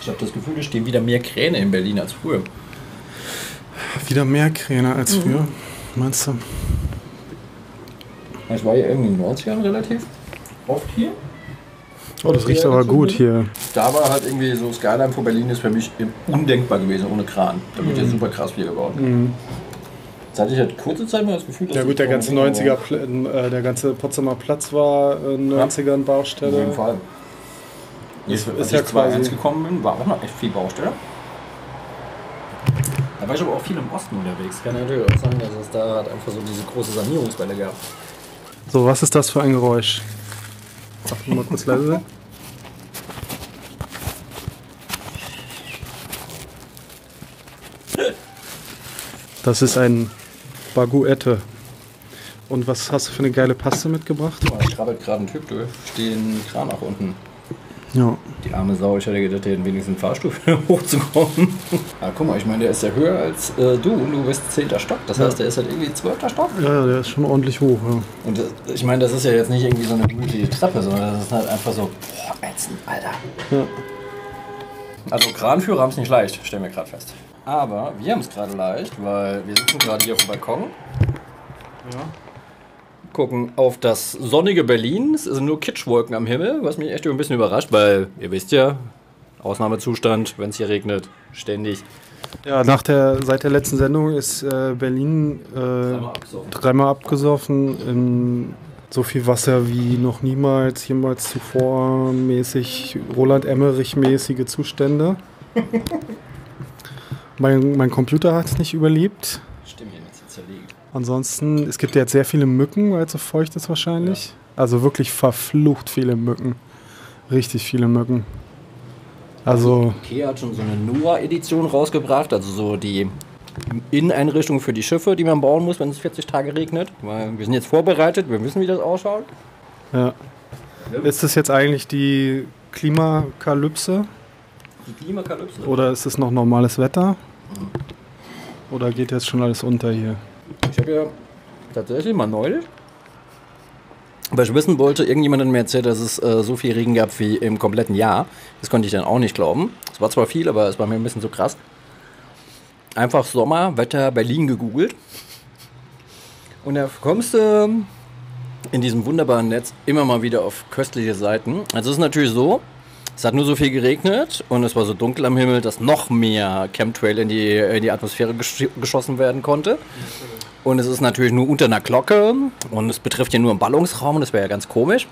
Ich habe das Gefühl, es stehen wieder mehr Kräne in Berlin als früher. Wieder mehr Kräne als Mhm. früher, meinst du? Ich war ja irgendwie in den 90ern relativ oft hier. Oh, das riecht aber gut hier. Da war halt irgendwie so Skyline vor Berlin ist für mich undenkbar gewesen ohne Kran. Da wird ja Mhm. super krass viel gebaut. Jetzt hatte ich halt kurze Zeit mal das Gefühl, dass Ja gut, der ganze weniger 90er, Pl- äh, der ganze Potsdamer Platz war äh, 90ern Auf Baustelle. jeden Fall. Ist- Als ist ja ich 2001 quasi- gekommen bin, war auch noch echt viel Baustelle. Da war ich aber auch viel im Osten unterwegs. Kann natürlich auch sagen, dass es da halt einfach so diese große Sanierungswelle gab. So, was ist das für ein Geräusch? Sag mal kurz leise sein. Das ist ein Baguette. Und was hast du für eine geile Paste mitgebracht? Da krabbelt gerade ein Typ durch. Stehen Kran auch unten. Ja. Die arme Sau, ich hätte gedacht, der hätte wenigstens einen Fahrstuhl hochzukommen. Aber guck mal, ich meine, der ist ja höher als äh, du und du bist 10. Stock. Das Ja. heißt, der ist halt irgendwie 12. Stock. Ja, der ist schon ordentlich hoch. Ja. Und das, ich meine, das ist ja jetzt nicht irgendwie so eine gemütliche Treppe, sondern das ist halt einfach so, boah, ätzend, Alter. Ja. Also Kranführer haben es nicht leicht, stellen wir gerade fest. Aber wir haben es gerade leicht, weil wir sitzen gerade hier auf dem Balkon. Gucken auf das sonnige Berlin. Es sind nur Kitschwolken am Himmel, was mich echt ein bisschen überrascht, weil ihr wisst ja, Ausnahmezustand, wenn es hier regnet, ständig. Ja, nach der, seit der letzten Sendung ist äh, Berlin äh, abgesoffen. dreimal abgesoffen in so viel Wasser wie noch niemals, jemals zuvor mäßig, Roland Emmerich-mäßige Zustände. mein, mein Computer hat es nicht überlebt. Stimmt hier nicht zerlegt. Ansonsten, es gibt jetzt sehr viele Mücken, weil es so feucht ist wahrscheinlich. Also wirklich verflucht viele Mücken. Richtig viele Mücken. Also, Ikea hat schon so eine Noah-Edition rausgebracht, also so die Inneneinrichtung für die Schiffe, die man bauen muss, wenn es 40 Tage regnet. Weil wir sind jetzt vorbereitet, wir wissen, wie das ausschaut. ja. Ist das jetzt eigentlich die Klimakalypse? Die Klimakalypse. Oder ist es noch normales Wetter? Oder geht jetzt schon alles unter hier? Ich habe ja tatsächlich mal neulich, weil ich wissen wollte, irgendjemand hat mir erzählt, dass es äh, so viel Regen gab wie im kompletten Jahr. Das konnte ich dann auch nicht glauben. Es war zwar viel, aber es war mir ein bisschen zu krass. Einfach Sommer, Wetter, Berlin gegoogelt. Und da kommst du in diesem wunderbaren Netz immer mal wieder auf köstliche Seiten. Also es ist natürlich so, es hat nur so viel geregnet und es war so dunkel am Himmel, dass noch mehr Chemtrail in die, in die Atmosphäre gesch geschossen werden konnte. Und es ist natürlich nur unter einer Glocke und es betrifft ja nur einen Ballungsraum, das wäre ja ganz komisch.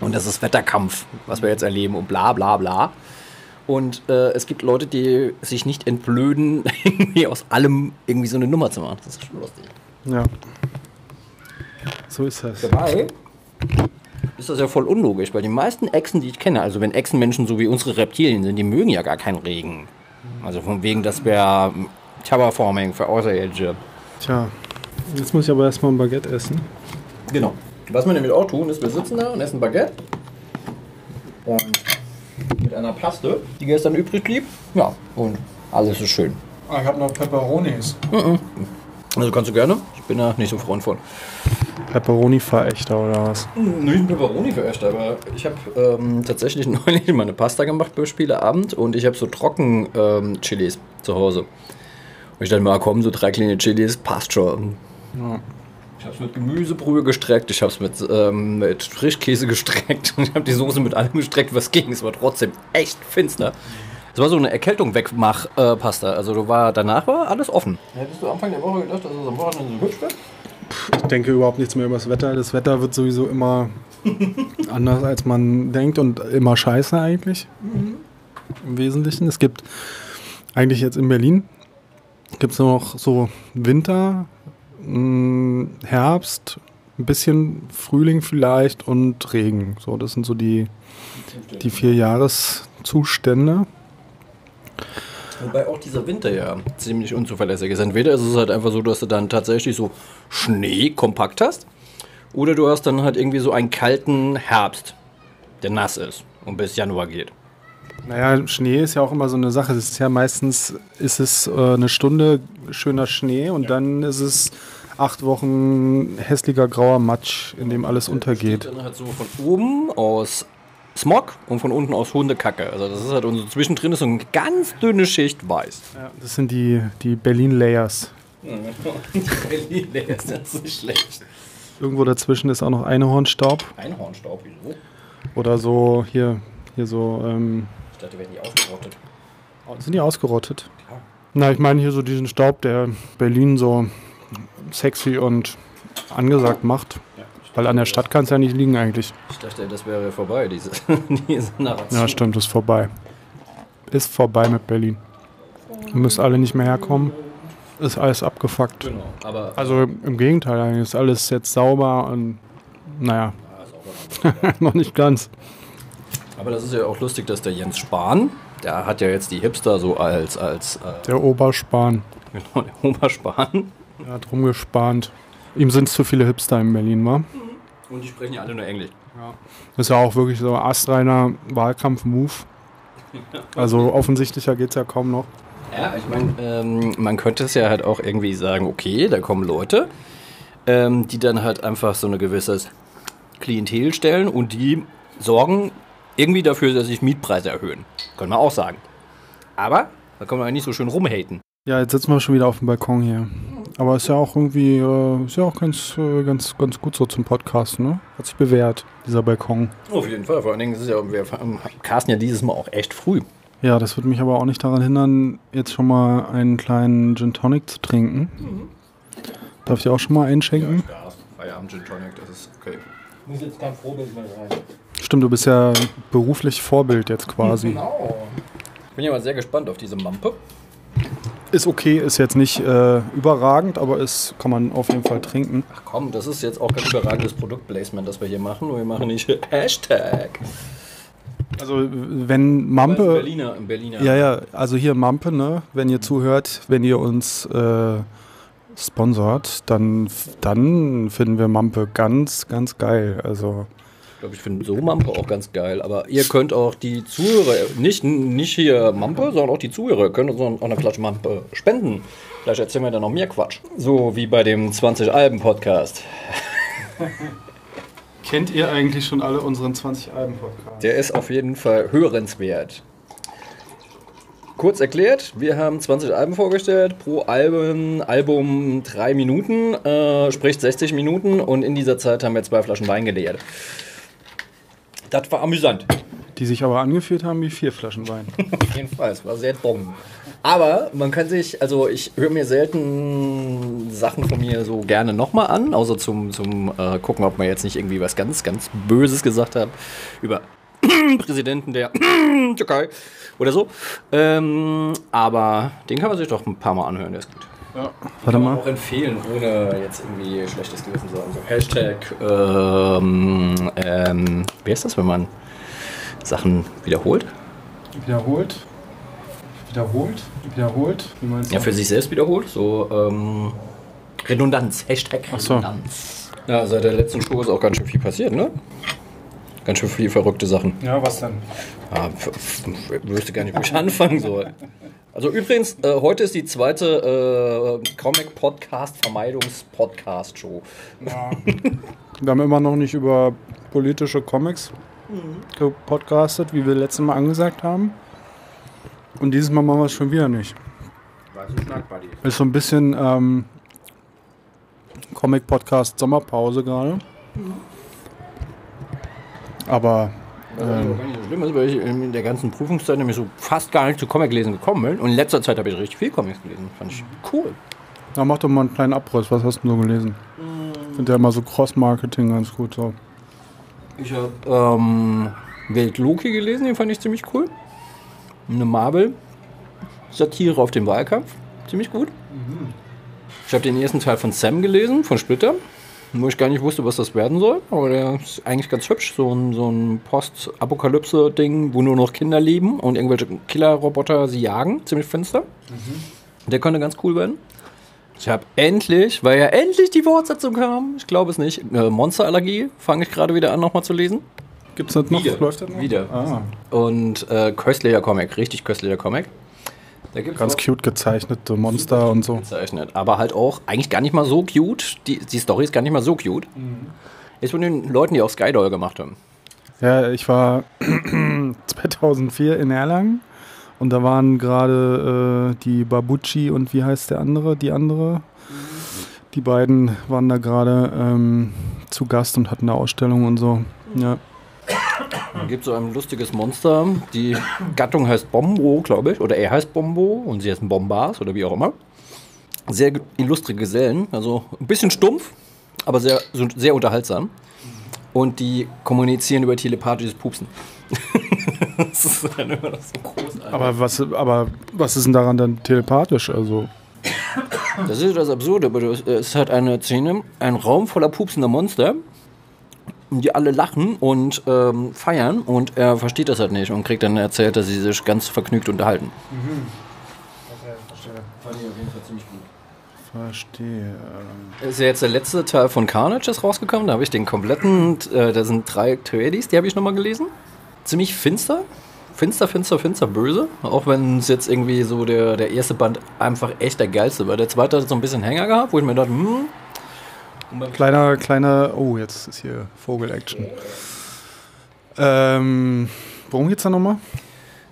Und das ist Wetterkampf, was wir jetzt erleben und bla bla bla. Und äh, es gibt Leute, die sich nicht entblöden, irgendwie aus allem irgendwie so eine Nummer zu machen. Das ist schon lustig. Ja. So ist das. Dabei ist das ja voll unlogisch, weil die meisten Echsen, die ich kenne, also wenn Echsenmenschen so wie unsere Reptilien sind, die mögen ja gar keinen Regen. Also von wegen, das wäre Terraforming für Außerirdische. Tja, jetzt muss ich aber erstmal ein Baguette essen. Genau. Was wir nämlich auch tun, ist, wir sitzen da und essen Baguette. Und mit einer Paste, die gestern übrig blieb. Ja, und alles ist schön. Ah, ich habe noch Peperonis. Also kannst du gerne. Ich bin da nicht so Freund von. Pepperoni-Verächter oder was? Nicht Peperoni für echt, aber ich habe ähm, tatsächlich neulich mal eine Pasta gemacht beim Spieleabend und ich habe so trocken ähm, Chilis zu Hause. Ich dachte mir, ah, komm, so drei kleine Chilis, passt schon. Ich habe es mit Gemüsebrühe gestreckt, ich habe es mit, ähm, mit Frischkäse gestreckt und ich habe die Soße mit allem gestreckt, was ging. Es war trotzdem echt finster. Es war so eine Erkältung wegmach äh, Pasta. Also du war, danach war alles offen. Hättest du Anfang der Woche gedacht, dass es am Wochenende so hübsch wird? Ich denke überhaupt nichts mehr über das Wetter. Das Wetter wird sowieso immer anders, als man denkt und immer scheiße eigentlich. Im Wesentlichen. Es gibt eigentlich jetzt in Berlin gibt es noch so Winter, mh, Herbst, ein bisschen Frühling vielleicht und Regen. So, das sind so die, die vier Jahreszustände. Wobei auch dieser Winter ja ziemlich unzuverlässig ist. Entweder ist es halt einfach so, dass du dann tatsächlich so Schnee kompakt hast, oder du hast dann halt irgendwie so einen kalten Herbst, der nass ist und bis Januar geht. Naja, Schnee ist ja auch immer so eine Sache. Es ist ja meistens ist es äh, eine Stunde schöner Schnee und dann ist es acht Wochen hässlicher grauer Matsch, in dem alles untergeht. Dann halt so von oben aus Smog und von unten aus Hundekacke. Also das ist halt und so zwischendrin ist so eine ganz dünne Schicht weiß. Ja, das sind die, die Berlin-Layers. Berlin, der ist das nicht schlecht. Irgendwo dazwischen ist auch noch Einhornstaub. Einhornstaub, wieso? Oder so hier, hier so, ähm, dachte, werden die ausgerottet. sind die ausgerottet? Ja. Na, ich meine hier so diesen Staub, der Berlin so sexy und angesagt macht. Weil an der Stadt kann es ja nicht liegen eigentlich. Ich dachte, das wäre vorbei, diese, diese Narration. Ja, stimmt, ist vorbei. Ist vorbei mit Berlin. Ihr müsst alle nicht mehr herkommen. Ist alles abgefuckt. Genau, aber Also im Gegenteil, eigentlich ist alles jetzt sauber und naja, Ja, auch noch nicht ganz. Aber das ist ja auch lustig, dass der Jens Spahn, der hat ja jetzt die Hipster so als, als äh, Der Oberspahn, genau, der Oberspahn. er hat rumgespannt. Ihm sind zu viele Hipster in Berlin, wa? Und die sprechen ja alle nur Englisch. Ist ja auch wirklich so ein astreiner Wahlkampf-Move. Also offensichtlicher geht es ja kaum noch. Ja, ich meine, ähm, man könnte es ja halt auch irgendwie sagen, okay, da kommen Leute, ähm, die dann halt einfach so eine gewisses Klientel stellen und die sorgen irgendwie dafür, dass sich Mietpreise erhöhen. Können wir auch sagen. Aber da kann man ja nicht so schön rumhaten. Ja, jetzt sitzen wir schon wieder auf dem Balkon hier. Aber ist ja auch irgendwie, äh, ist ja auch ganz, äh, ganz, ganz gut so zum Podcast, ne? Hat sich bewährt, dieser Balkon. Auf jeden Fall. Vor allen Dingen ist es ja, wir casten ja dieses Mal auch echt früh. Ja, das wird mich aber auch nicht daran hindern, jetzt schon mal einen kleinen Gin Tonic zu trinken. Darf ich auch schon mal einschenken? Ja, Feierabend Gin Tonic, das ist okay. Muss jetzt kein Vorbild mehr sein. Stimmt, du bist ja beruflich Vorbild jetzt quasi. Genau. Ich bin ja mal sehr gespannt auf diese Mampe. Ist okay, ist jetzt nicht äh, überragend, aber ist, kann man auf jeden Fall trinken. Ach komm, das ist jetzt auch kein überragendes Produktplacement, das wir hier machen. Wir machen nicht Hashtag. Also wenn Im Mampe... Berliner, im Berliner. Ja, ja, also hier Mampe, ne? Wenn ihr zuhört, wenn ihr uns äh, sponsort, dann, dann finden wir Mampe ganz, ganz geil. Also glaube, ich finde so Mampe auch ganz geil. Aber ihr könnt auch die Zuhörer, nicht, nicht hier Mampe, sondern auch die Zuhörer, könnt uns auch eine Flasche Mampe spenden. Vielleicht erzählen wir dann noch mehr Quatsch. So wie bei dem 20-Alben-Podcast. kennt ihr eigentlich schon alle unseren 20 Alben Podcast? Der ist auf jeden Fall hörenswert. Kurz erklärt, wir haben 20 Alben vorgestellt, pro Album, Album drei Minuten, äh, sprich 60 Minuten und in dieser Zeit haben wir zwei Flaschen Wein geleert. Das war amüsant. Die sich aber angefühlt haben wie vier Flaschen Wein. Auf jeden Fall, es war sehr dumm. Aber man kann sich, also ich höre mir selten Sachen von mir so gerne nochmal an, außer zum, zum äh, gucken, ob man jetzt nicht irgendwie was ganz, ganz Böses gesagt hat über Präsidenten der Türkei oder so. Ähm, aber den kann man sich doch ein paar Mal anhören, der ist gut. Warte Kann man mal. auch empfehlen, ohne jetzt irgendwie schlechtes Gewissen zu haben. So Hashtag, ähm, ähm, wie heißt das, wenn man Sachen wiederholt? Wiederholt. Wiederholt. Wiederholt. Wie meinst du? Ja, für sich selbst wiederholt. So, ähm, Redundanz. Hashtag so. Redundanz. Ja, seit der letzten Show ist auch ganz schön viel passiert, ne? Ganz schön viel verrückte Sachen. ja, was denn? Ah, f- ich wüsste gar nicht, wo ich anfangen soll. Also übrigens, äh, heute ist die zweite äh, Comic-Podcast-Vermeidungs-Podcast-Show. Ja. wir haben immer noch nicht über politische Comics gepodcastet, wie wir letztes Mal angesagt haben. Und dieses Mal machen wir es schon wieder nicht. Ist so ein bisschen ähm, Comic-Podcast Sommerpause gerade. Aber Was gar nicht so schlimm ist, weil ich in der ganzen Prüfungszeit nämlich so fast gar nicht zu Comic-Lesen gekommen bin. Und in letzter Zeit habe ich richtig viel Comics gelesen. Fand ich cool. na, mach doch mal einen kleinen Abriss. Was hast du so gelesen? Ich finde ja immer so Cross-Marketing ganz gut. So. Ich habe ähm, Welt Loki gelesen, den fand ich ziemlich cool. Eine Marvel-Satire auf den Wahlkampf. Ziemlich gut. Ich habe den ersten Teil von Sam gelesen, von Splitter. Wo ich gar nicht wusste, was das werden soll. Aber der ist eigentlich ganz hübsch. So ein, so ein Post-Apokalypse-Ding, wo nur noch Kinder leben und irgendwelche Killer-Roboter sie jagen. Ziemlich finster. Der könnte ganz cool werden. Ich habe endlich, weil ja endlich die Fortsetzung kam, ich glaube es nicht, äh, Monsterallergie fange ich gerade wieder an nochmal zu lesen. Gibt's das noch? Wieder. Läuft das noch? Wieder. Ah, Und äh, köstlicher Comic, richtig köstlicher Comic. Ganz cute gezeichnete Monster und so. gezeichnet, aber halt auch eigentlich gar nicht mal so cute. Die, die Story ist gar nicht mal so cute. Ist von den Leuten, die auch Skydoll gemacht haben. Ja, ich war 2004 in Erlangen und da waren gerade äh, die Babucci und wie heißt der andere, die andere? Die beiden waren da gerade ähm, zu Gast und hatten eine Ausstellung und so. Ja. Da gibt so ein lustiges Monster. Die Gattung heißt Bombo, glaube ich. Oder er heißt Bombo und sie heißen Bombas oder wie auch immer. Sehr illustre Gesellen. Also ein bisschen stumpf, aber sehr, sehr unterhaltsam. Und die kommunizieren über telepathisches Pupsen. das ist dann immer noch so großartig. Aber was, aber was ist denn daran dann telepathisch? Also, Das ist das Absurde, aber das- es hat eine Szene, ein Raum voller pupsender Monster, die alle lachen und ähm, feiern und er versteht das halt nicht und kriegt dann erzählt, dass sie sich ganz vergnügt unterhalten. Fand ich auf jeden Fall ziemlich gut. verstehe. Ist ja jetzt der letzte Teil von Carnage ist rausgekommen, da habe ich den kompletten, äh, da sind drei Tradies, die habe ich nochmal gelesen. Ziemlich finster, finster, finster, finster, böse. Auch wenn es jetzt irgendwie so der, der erste Band einfach echt der geilste war. Der zweite hat so ein bisschen Hänger gehabt, wo ich mir dachte, hm. Kleiner, kleiner, oh, jetzt ist hier Vogel-Action. Ähm, worum geht's da nochmal?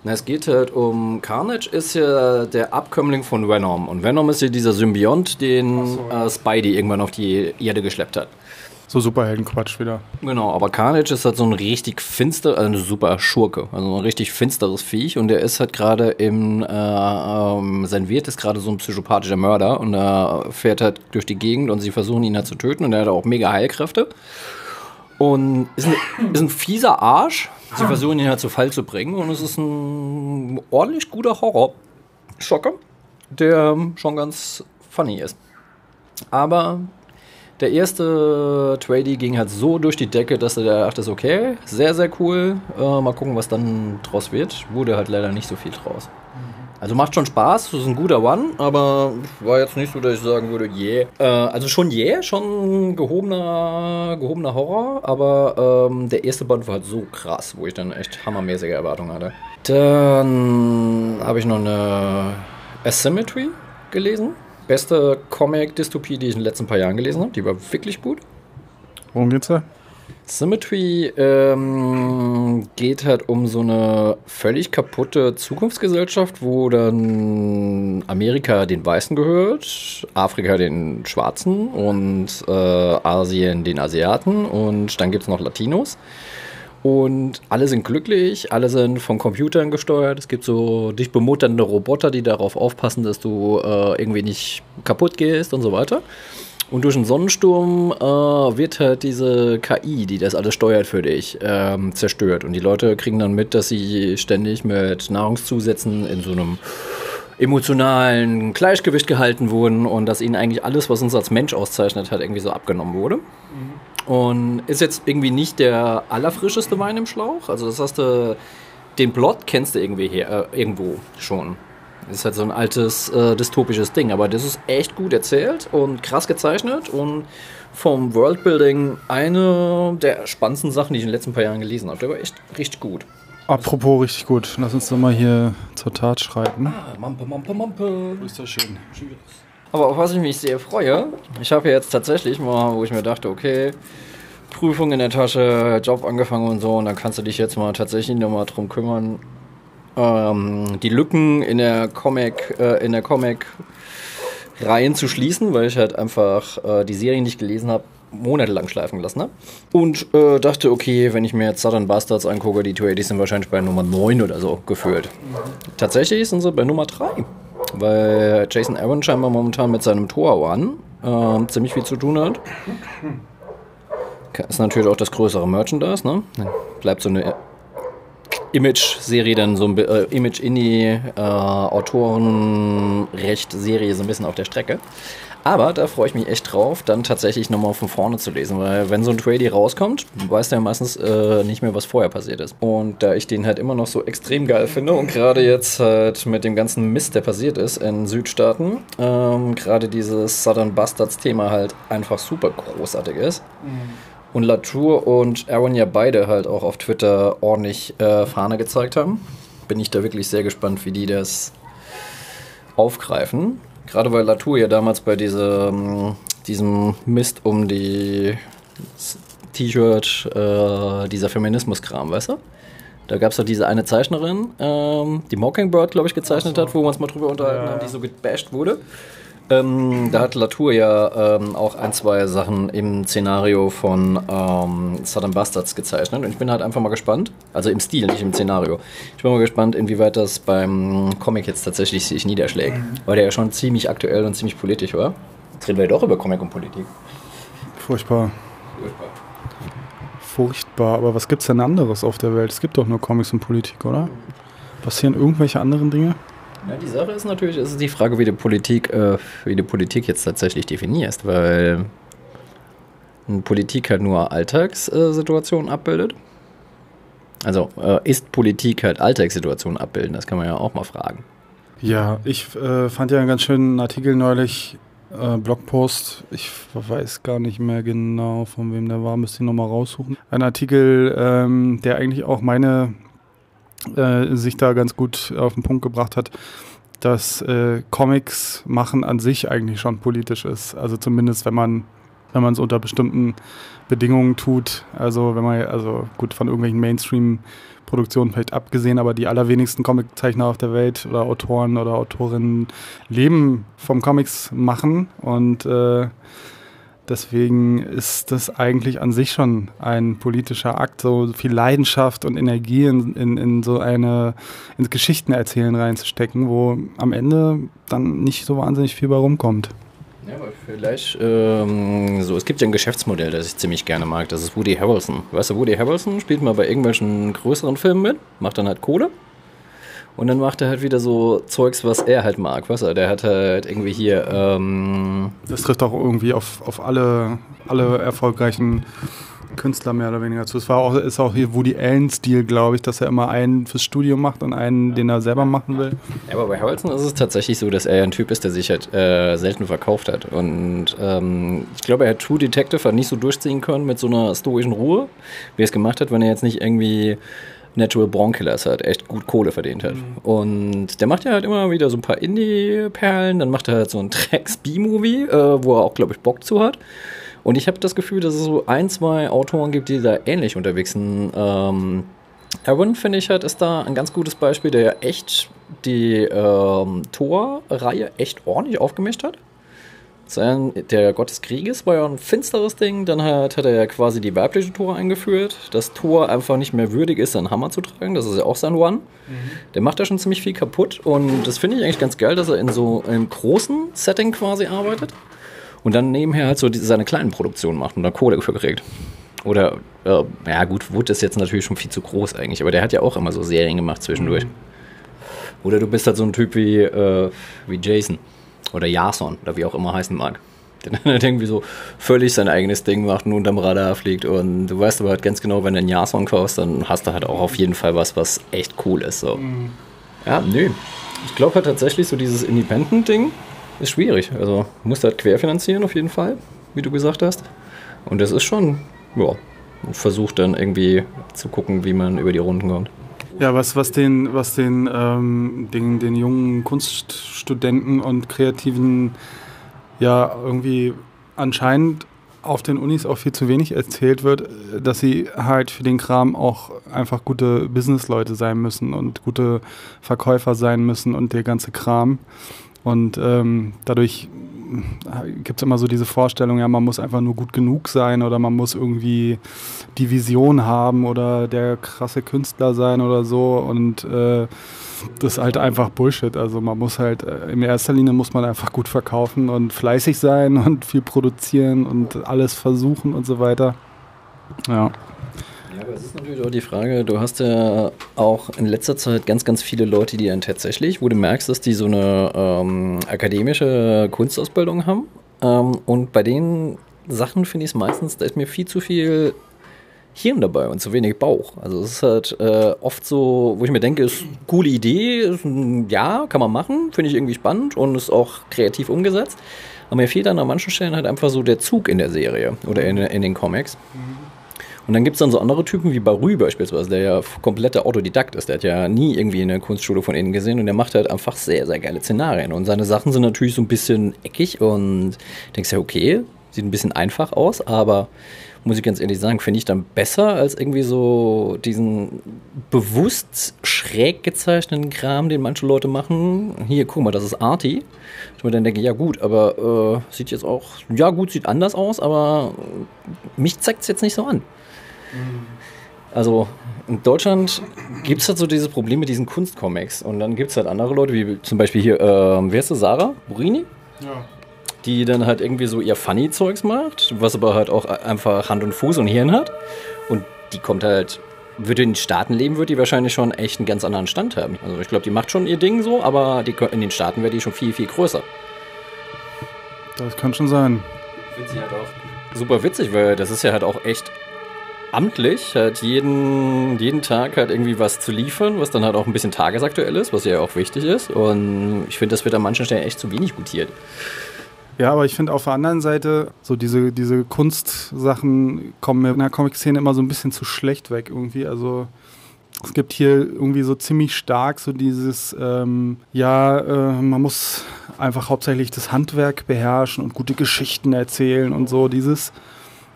Na, es geht halt um Carnage ist ja der Abkömmling von Venom. Und Venom ist ja dieser Symbiont, den äh, Spidey irgendwann auf die Erde geschleppt hat. So Superheldenquatsch wieder. Genau, aber Carnage ist halt so ein richtig finster, also eine super Schurke, also ein richtig finsteres Viech und der ist halt gerade im, äh, ähm, sein Wirt ist gerade so ein psychopathischer Mörder und er fährt halt durch die Gegend und sie versuchen ihn halt zu töten und er hat auch mega Heilkräfte und ist ein, ist ein fieser Arsch. Sie versuchen ihn halt zu Fall zu bringen und es ist ein ordentlich guter Horror-Schocker, der schon ganz funny ist. Aber der erste Tradie ging halt so durch die Decke, dass er dachte, okay, sehr, sehr cool. Äh, mal gucken, was dann draus wird. Wurde halt leider nicht so viel draus. Also macht schon Spaß, das ist ein guter One, aber war jetzt nicht so, dass ich sagen würde, yeah. Äh, also schon yeah, schon gehobener, gehobener Horror, aber ähm, der erste Band war halt so krass, wo ich dann echt hammermäßige Erwartungen hatte. Dann habe ich noch eine Asymmetry gelesen. Beste Comic-Dystopie, die ich in den letzten paar Jahren gelesen habe. Die war wirklich gut. Worum geht's da? Symmetry ähm, geht halt um so eine völlig kaputte Zukunftsgesellschaft, wo dann Amerika den Weißen gehört, Afrika den Schwarzen und äh, Asien den Asiaten und dann gibt es noch Latinos. Und alle sind glücklich, alle sind von Computern gesteuert. Es gibt so dich bemutternde Roboter, die darauf aufpassen, dass du äh, irgendwie nicht kaputt gehst und so weiter. Und durch einen Sonnensturm äh, wird halt diese KI, die das alles steuert für dich, ähm, zerstört. Und die Leute kriegen dann mit, dass sie ständig mit Nahrungszusätzen in so einem emotionalen Gleichgewicht gehalten wurden und dass ihnen eigentlich alles, was uns als Mensch auszeichnet hat, irgendwie so abgenommen wurde. Und ist jetzt irgendwie nicht der allerfrischeste Wein im Schlauch. Also das hast du, den Plot kennst du irgendwie her, äh, irgendwo schon. Das ist halt so ein altes äh, dystopisches Ding, aber das ist echt gut erzählt und krass gezeichnet und vom Worldbuilding eine der spannendsten Sachen, die ich in den letzten paar Jahren gelesen habe. Der war echt richtig gut. Apropos richtig gut. Lass uns doch mal hier zur Tat schreiten. Ah, Mampe, Mampe, Mampe. Ist das schön. Aber auf was ich mich sehr freue, ich habe jetzt tatsächlich mal, wo ich mir dachte, okay, Prüfung in der Tasche, Job angefangen und so, und dann kannst du dich jetzt mal tatsächlich nochmal drum kümmern, ähm, die Lücken in der Comic, äh, in der Comic Reihen zu schließen, weil ich halt einfach äh, die Serien, die ich gelesen habe, monatelang schleifen gelassen habe. Und äh, dachte, okay, wenn ich mir jetzt Southern Bastards angucke, die 280 sind wahrscheinlich bei Nummer 9 oder so gefühlt. Tatsächlich sind sie bei Nummer 3. Weil Jason Aaron scheinbar momentan mit seinem Tor One ähm, ziemlich viel zu tun hat. Ist natürlich auch das größere Merchandise, ne? Bleibt so eine Image-Serie dann so ein äh, Image-Indie-Autorenrecht-Serie so ein bisschen auf der Strecke. Aber da freue ich mich echt drauf, dann tatsächlich nochmal von vorne zu lesen, weil wenn so ein Tradie rauskommt, weiß der meistens äh, nicht mehr, was vorher passiert ist. Und da ich den halt immer noch so extrem geil finde und gerade jetzt halt mit dem ganzen Mist, der passiert ist in Südstaaten, ähm, gerade dieses Southern Bastards-Thema halt einfach super großartig ist. Und Latour und Aaron ja beide halt auch auf Twitter ordentlich äh, Fahne gezeigt haben. Bin ich da wirklich sehr gespannt, wie die das aufgreifen. Gerade weil Latour ja damals bei diesem, diesem Mist um die T-Shirt, äh, dieser Feminismus-Kram, weißt du? Da gab es doch diese eine Zeichnerin, ähm, die Mockingbird, glaube ich, gezeichnet hat, wo wir uns mal drüber unterhalten Ja. haben, die so gebasht wurde. Ähm, da hat Latour ja ähm, auch ein, zwei Sachen im Szenario von ähm, Southern Bastards gezeichnet. Und ich bin halt einfach mal gespannt, also im Stil, nicht im Szenario. Ich bin mal gespannt, inwieweit das beim Comic jetzt tatsächlich sich niederschlägt. Weil der ja schon ziemlich aktuell und ziemlich politisch war. Jetzt reden wir ja doch über Comic und Politik. Furchtbar. Furchtbar. Aber was gibt's denn anderes auf der Welt? Es gibt doch nur Comics und Politik, oder? Passieren irgendwelche anderen Dinge? Ja, die Sache ist natürlich, ist die Frage, wie du Politik, äh, wie du Politik jetzt tatsächlich definierst, weil Politik halt nur Alltagssituationen abbildet. Also äh, ist Politik halt Alltagssituationen abbilden? Das kann man ja auch mal fragen. Ja, ich äh, fand ja einen ganz schönen Artikel neulich, äh, Blogpost. Ich weiß gar nicht mehr genau, von wem der war, müsste ich nochmal raussuchen. Ein Artikel, ähm, der eigentlich auch meine äh, sich da ganz gut auf den Punkt gebracht hat, dass äh, Comics machen an sich eigentlich schon politisch ist. Also zumindest wenn man wenn man es unter bestimmten Bedingungen tut. Also wenn man also gut von irgendwelchen Mainstream-Produktionen vielleicht abgesehen, aber die allerwenigsten Comiczeichner auf der Welt oder Autoren oder Autorinnen leben vom Comics machen und äh, Deswegen ist das eigentlich an sich schon ein politischer Akt, so viel Leidenschaft und Energie in, in, in so eine ins Geschichtenerzählen reinzustecken, wo am Ende dann nicht so wahnsinnig viel bei rumkommt. Ja, aber vielleicht, ähm, so, es gibt ja ein Geschäftsmodell, das ich ziemlich gerne mag, das ist Woody Harrelson. Weißt du, Woody Harrelson spielt mal bei irgendwelchen größeren Filmen mit, macht dann halt Kohle. Und dann macht er halt wieder so Zeugs, was er halt mag. Weißt du, der hat halt irgendwie hier, ähm, Das trifft auch irgendwie auf, auf alle, alle erfolgreichen Künstler mehr oder weniger zu. Es war auch, ist auch hier Woody Allen-Stil, glaube ich, dass er immer einen fürs Studio macht und einen, den er selber machen will. Ja, aber bei Harrelson ist es tatsächlich so, dass er ja ein Typ ist, der sich halt äh, selten verkauft hat. Und ähm, ich glaube, er hat True Detective halt nicht so durchziehen können mit so einer stoischen Ruhe, wie er es gemacht hat, wenn er jetzt nicht irgendwie Natural Born Killers hat, echt gut Kohle verdient hat. Und der macht ja halt immer wieder so ein paar Indie-Perlen, dann macht er halt so ein Tracks-B-Movie, äh, wo er auch, glaube ich, Bock zu hat. Und ich habe das Gefühl, dass es so ein, zwei Autoren gibt, die da ähnlich unterwegs sind. Ähm, Aaron, finde ich, halt, ist da ein ganz gutes Beispiel, der ja echt die ähm, Tor-Reihe echt ordentlich aufgemischt hat. Der Gott des Krieges war ja ein finsteres Ding. Dann hat, hat er ja quasi die weibliche Tor eingeführt. Das Tor einfach nicht mehr würdig ist, seinen Hammer zu tragen. Das ist ja auch sein One. Der macht da schon ziemlich viel kaputt. Und das finde ich eigentlich ganz geil, dass er in so einem großen Setting quasi arbeitet. Und dann nebenher halt so die, seine kleinen Produktionen macht und da Kohle für kriegt. Oder, äh, ja gut, Wood ist jetzt natürlich schon viel zu groß eigentlich, aber der hat ja auch immer so Serien gemacht zwischendurch. Oder du bist halt so ein Typ wie, äh, wie Jason oder Jason oder wie auch immer heißen mag. Der dann halt irgendwie so völlig sein eigenes Ding macht und unterm Radar fliegt. Und du weißt aber halt ganz genau, wenn du einen Jason kaufst, dann hast du halt auch auf jeden Fall was, was echt cool ist. So. Ja, nö. Ich glaube halt tatsächlich, so dieses Independent-Ding ist schwierig. Also musst du halt querfinanzieren auf jeden Fall, wie du gesagt hast. Und das ist schon, ja, versucht dann irgendwie zu gucken, wie man über die Runden kommt. Ja, was, was den, was den, ähm, den, den jungen Kunststudenten und Kreativen ja irgendwie anscheinend auf den Unis auch viel zu wenig erzählt wird, dass sie halt für den Kram auch einfach gute Businessleute sein müssen und gute Verkäufer sein müssen und der ganze Kram. Und ähm, dadurch gibt es immer so diese Vorstellung, ja, man muss einfach nur gut genug sein oder man muss irgendwie die Vision haben oder der krasse Künstler sein oder so. Und äh, das ist halt einfach Bullshit. Also man muss halt, äh, in erster Linie muss man einfach gut verkaufen und fleißig sein und viel produzieren und alles versuchen und so weiter. Ja. Ja, aber es ist natürlich auch die Frage, du hast ja auch in letzter Zeit ganz, ganz viele Leute, die dann tatsächlich, wo du merkst, dass die so eine ähm, akademische Kunstausbildung haben. Ähm, und bei den Sachen finde ich es meistens, da ist mir viel zu viel Hirn dabei und zu wenig Bauch. Also es ist halt äh, oft so, wo ich mir denke, ist eine coole Idee, ist ein, ja, kann man machen, finde ich irgendwie spannend und ist auch kreativ umgesetzt. Aber mir fehlt dann an manchen Stellen halt einfach so der Zug in der Serie oder in, in den Comics. Und dann gibt es dann so andere Typen wie Barü beispielsweise, der ja kompletter Autodidakt ist. Der hat ja nie irgendwie eine Kunstschule von innen gesehen und der macht halt einfach sehr, sehr geile Szenarien. Und seine Sachen sind natürlich so ein bisschen eckig und denkst ja, okay, Sieht ein bisschen einfach aus, aber muss ich ganz ehrlich sagen, finde ich dann besser als irgendwie so diesen bewusst schräg gezeichneten Kram, den manche Leute machen. Hier, guck mal, das ist Arty. Ich mir dann denke, ja gut, aber äh, sieht jetzt auch, ja gut, sieht anders aus, aber mich zeigt es jetzt nicht so an. Also in Deutschland gibt es halt so dieses Problem mit diesen Kunstcomics. Und dann gibt es halt andere Leute, wie zum Beispiel hier, äh, wer ist das, Sarah Burini? Ja. die dann halt irgendwie so ihr Funny-Zeugs macht, was aber halt auch einfach Hand und Fuß und Hirn hat. Und die kommt halt, würde in den Staaten leben, würde die wahrscheinlich schon echt einen ganz anderen Stand haben. Also ich glaube, die macht schon ihr Ding so, aber die, in den Staaten wäre die schon viel, viel größer. Das kann schon sein. Sie halt auch super witzig, weil das ist ja halt auch echt amtlich, halt jeden, jeden Tag halt irgendwie was zu liefern, was dann halt auch ein bisschen tagesaktuell ist, was ja auch wichtig ist. Und ich finde, das wird an manchen Stellen echt zu wenig gutiert. Ja, aber ich finde auf der anderen Seite, so diese, diese Kunstsachen kommen mir in der Comic-Szene immer so ein bisschen zu schlecht weg irgendwie. Also es gibt hier irgendwie so ziemlich stark so dieses, ähm, ja, äh, man muss einfach hauptsächlich das Handwerk beherrschen und gute Geschichten erzählen und so dieses.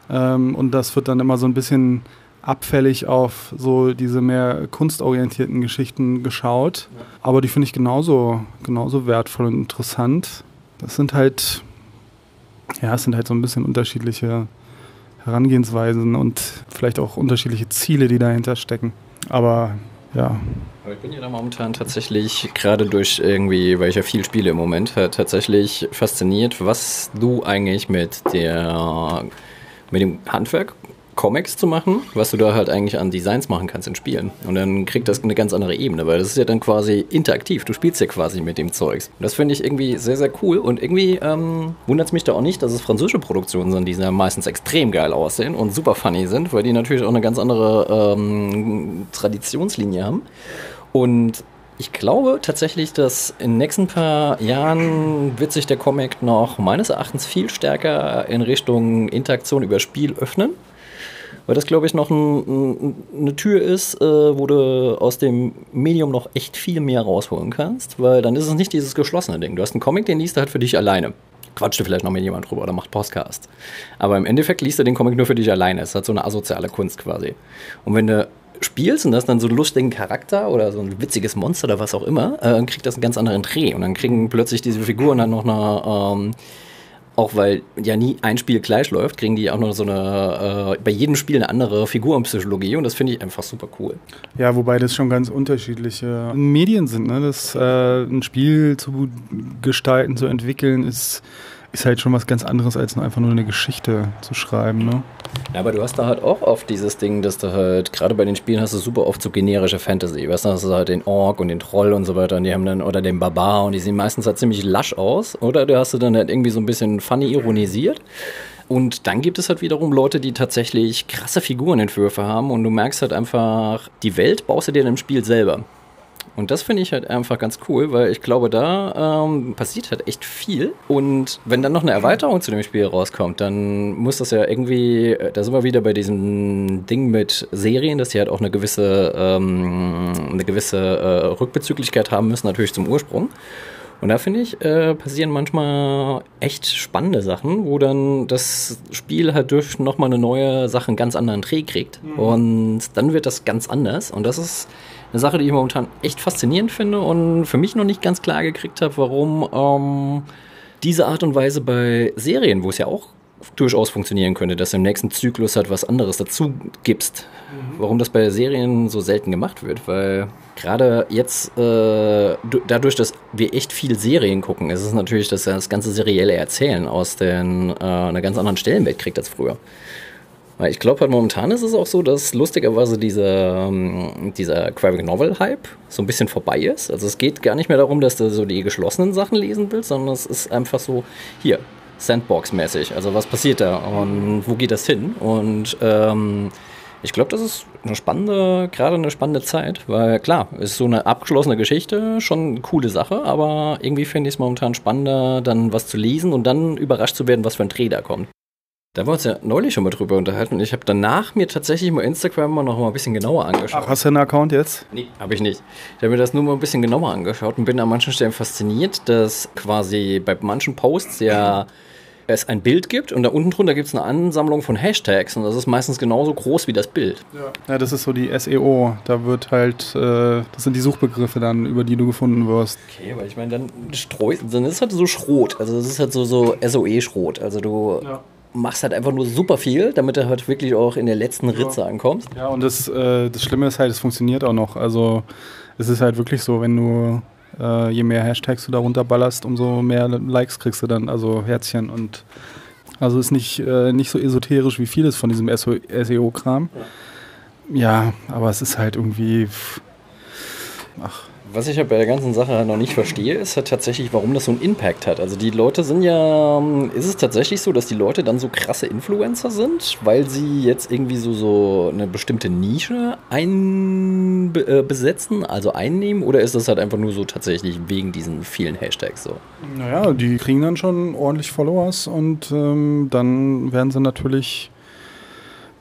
Ähm, und das wird dann immer so ein bisschen abfällig auf so diese mehr kunstorientierten Geschichten geschaut. Aber die finde ich genauso, genauso wertvoll und interessant. Das sind halt, ja, es sind halt so ein bisschen unterschiedliche Herangehensweisen und vielleicht auch unterschiedliche Ziele, die dahinter stecken. Aber ja, Aber ich bin ja da momentan tatsächlich, gerade durch irgendwie, weil ich ja viel spiele im Moment, äh, tatsächlich fasziniert, was du eigentlich mit der, mit dem Handwerk Comics zu machen, was du da halt eigentlich an Designs machen kannst in Spielen. Und dann kriegt das eine ganz andere Ebene, weil das ist ja dann quasi interaktiv. Du spielst ja quasi mit dem Zeugs. Und das finde ich irgendwie sehr, sehr cool. Und irgendwie ähm, wundert es mich da auch nicht, dass es französische Produktionen sind, die ja meistens extrem geil aussehen und super funny sind, weil die natürlich auch eine ganz andere ähm, Traditionslinie haben. Und ich glaube tatsächlich, dass in den nächsten paar Jahren wird sich der Comic noch meines Erachtens viel stärker in Richtung Interaktion über Spiel öffnen. Weil das, glaube ich, noch ein, ein, eine Tür ist, äh, wo du aus dem Medium noch echt viel mehr rausholen kannst. Weil dann ist es nicht dieses geschlossene Ding. Du hast einen Comic, den liest du halt für dich alleine. Quatscht du vielleicht noch mit jemand drüber oder macht Podcast. Aber im Endeffekt liest du den Comic nur für dich alleine. Es hat so eine asoziale Kunst quasi. Und wenn du spielst und hast dann so einen lustigen Charakter oder so ein witziges Monster oder was auch immer, äh, kriegt das einen ganz anderen Dreh. Und dann kriegen plötzlich diese Figuren dann noch eine, ähm, auch weil ja nie ein Spiel gleich läuft, kriegen die auch noch so eine, äh, bei jedem Spiel eine andere Figurenpsychologie und das finde ich einfach super cool. Ja, wobei das schon ganz unterschiedliche Medien sind. Ne? Das, äh, ein Spiel zu gestalten, zu entwickeln, ist, ist halt schon was ganz anderes, als einfach nur eine Geschichte zu schreiben. Ne? Ja, aber du hast da halt auch oft dieses Ding, dass du halt, gerade bei den Spielen hast du super oft so generische Fantasy. Weißt du, hast du halt den Ork und den Troll und so weiter und die haben dann, oder den Barbar und die sehen meistens halt ziemlich lasch aus. Oder du hast du dann halt irgendwie so ein bisschen funny ironisiert. Und dann gibt es halt wiederum Leute, die tatsächlich krasse Figurenentwürfe haben und du merkst halt einfach, die Welt baust du dir im Spiel selber. Und das finde ich halt einfach ganz cool, weil ich glaube, da ähm, passiert halt echt viel. Und wenn dann noch eine Erweiterung zu dem Spiel rauskommt, dann muss das ja irgendwie, äh, da sind wir wieder bei diesem Ding mit Serien, dass die halt auch eine gewisse, ähm, eine gewisse äh, Rückbezüglichkeit haben müssen, natürlich zum Ursprung. Und da finde ich, äh, passieren manchmal echt spannende Sachen, wo dann das Spiel halt durch nochmal eine neue Sache einen ganz anderen Dreh kriegt. Mhm. Und dann wird das ganz anders. Und das ist eine Sache, die ich momentan echt faszinierend finde und für mich noch nicht ganz klar gekriegt habe, warum ähm, diese Art und Weise bei Serien, wo es ja auch durchaus funktionieren könnte, dass du im nächsten Zyklus halt was anderes dazu gibst. Mhm. Warum das bei Serien so selten gemacht wird, weil gerade jetzt, äh, dadurch, dass wir echt viel Serien gucken, ist es natürlich, dass das ganze serielle Erzählen aus den, äh, einer ganz anderen Stellenwelt kriegt als früher. Ich glaube halt momentan ist es auch so, dass lustigerweise dieser, ähm, dieser Graphic Novel Hype so ein bisschen vorbei ist. Also es geht gar nicht mehr darum, dass du so die geschlossenen Sachen lesen willst, sondern es ist einfach so, hier, Sandbox-mäßig. Also was passiert da und wo geht das hin? Und ähm, ich glaube, das ist eine spannende, gerade eine spannende Zeit, weil klar, ist so eine abgeschlossene Geschichte schon eine coole Sache, aber irgendwie finde ich es momentan spannender, dann was zu lesen und dann überrascht zu werden, was für ein Dreh da kommt. Da haben wir uns ja neulich schon mal drüber unterhalten und ich habe danach mir tatsächlich mal Instagram mal noch mal ein bisschen genauer angeschaut. Ach, hast du einen Account jetzt? Nee, habe ich nicht. Ich habe mir das nur mal ein bisschen genauer angeschaut und bin an manchen Stellen fasziniert, dass quasi bei manchen Posts ja es ein Bild gibt und da unten drunter gibt es eine Ansammlung von Hashtags und das ist meistens genauso groß wie das Bild. Ja, das ist so die SEO. Da wird halt, äh, das sind die Suchbegriffe dann, über die du gefunden wirst. Okay, weil ich meine, dann streust, dann ist es halt so Schrot. Also das ist halt so, so SOE-Schrot. Also du Ja. Machst halt einfach nur super viel, damit du halt wirklich auch in der letzten Ritze ankommst. Ja, und das, äh, das Schlimme ist halt, es funktioniert auch noch. Also es ist halt wirklich so, wenn du äh, je mehr Hashtags du da runterballerst, umso mehr Likes kriegst du dann, also Herzchen und also ist nicht, äh, nicht so esoterisch wie vieles von diesem SEO-Kram. Ja, aber es ist halt irgendwie. Ach, Was ich halt bei der ganzen Sache halt noch nicht verstehe, ist halt tatsächlich, warum das so einen Impact hat. Also die Leute sind ja, ähm, ist es tatsächlich so, dass die Leute dann so krasse Influencer sind, weil sie jetzt irgendwie so, so eine bestimmte Nische ein, äh, besetzen, also einnehmen, oder ist das halt einfach nur so tatsächlich wegen diesen vielen Hashtags so? Naja, die kriegen dann schon ordentlich Followers und ähm, dann werden sie natürlich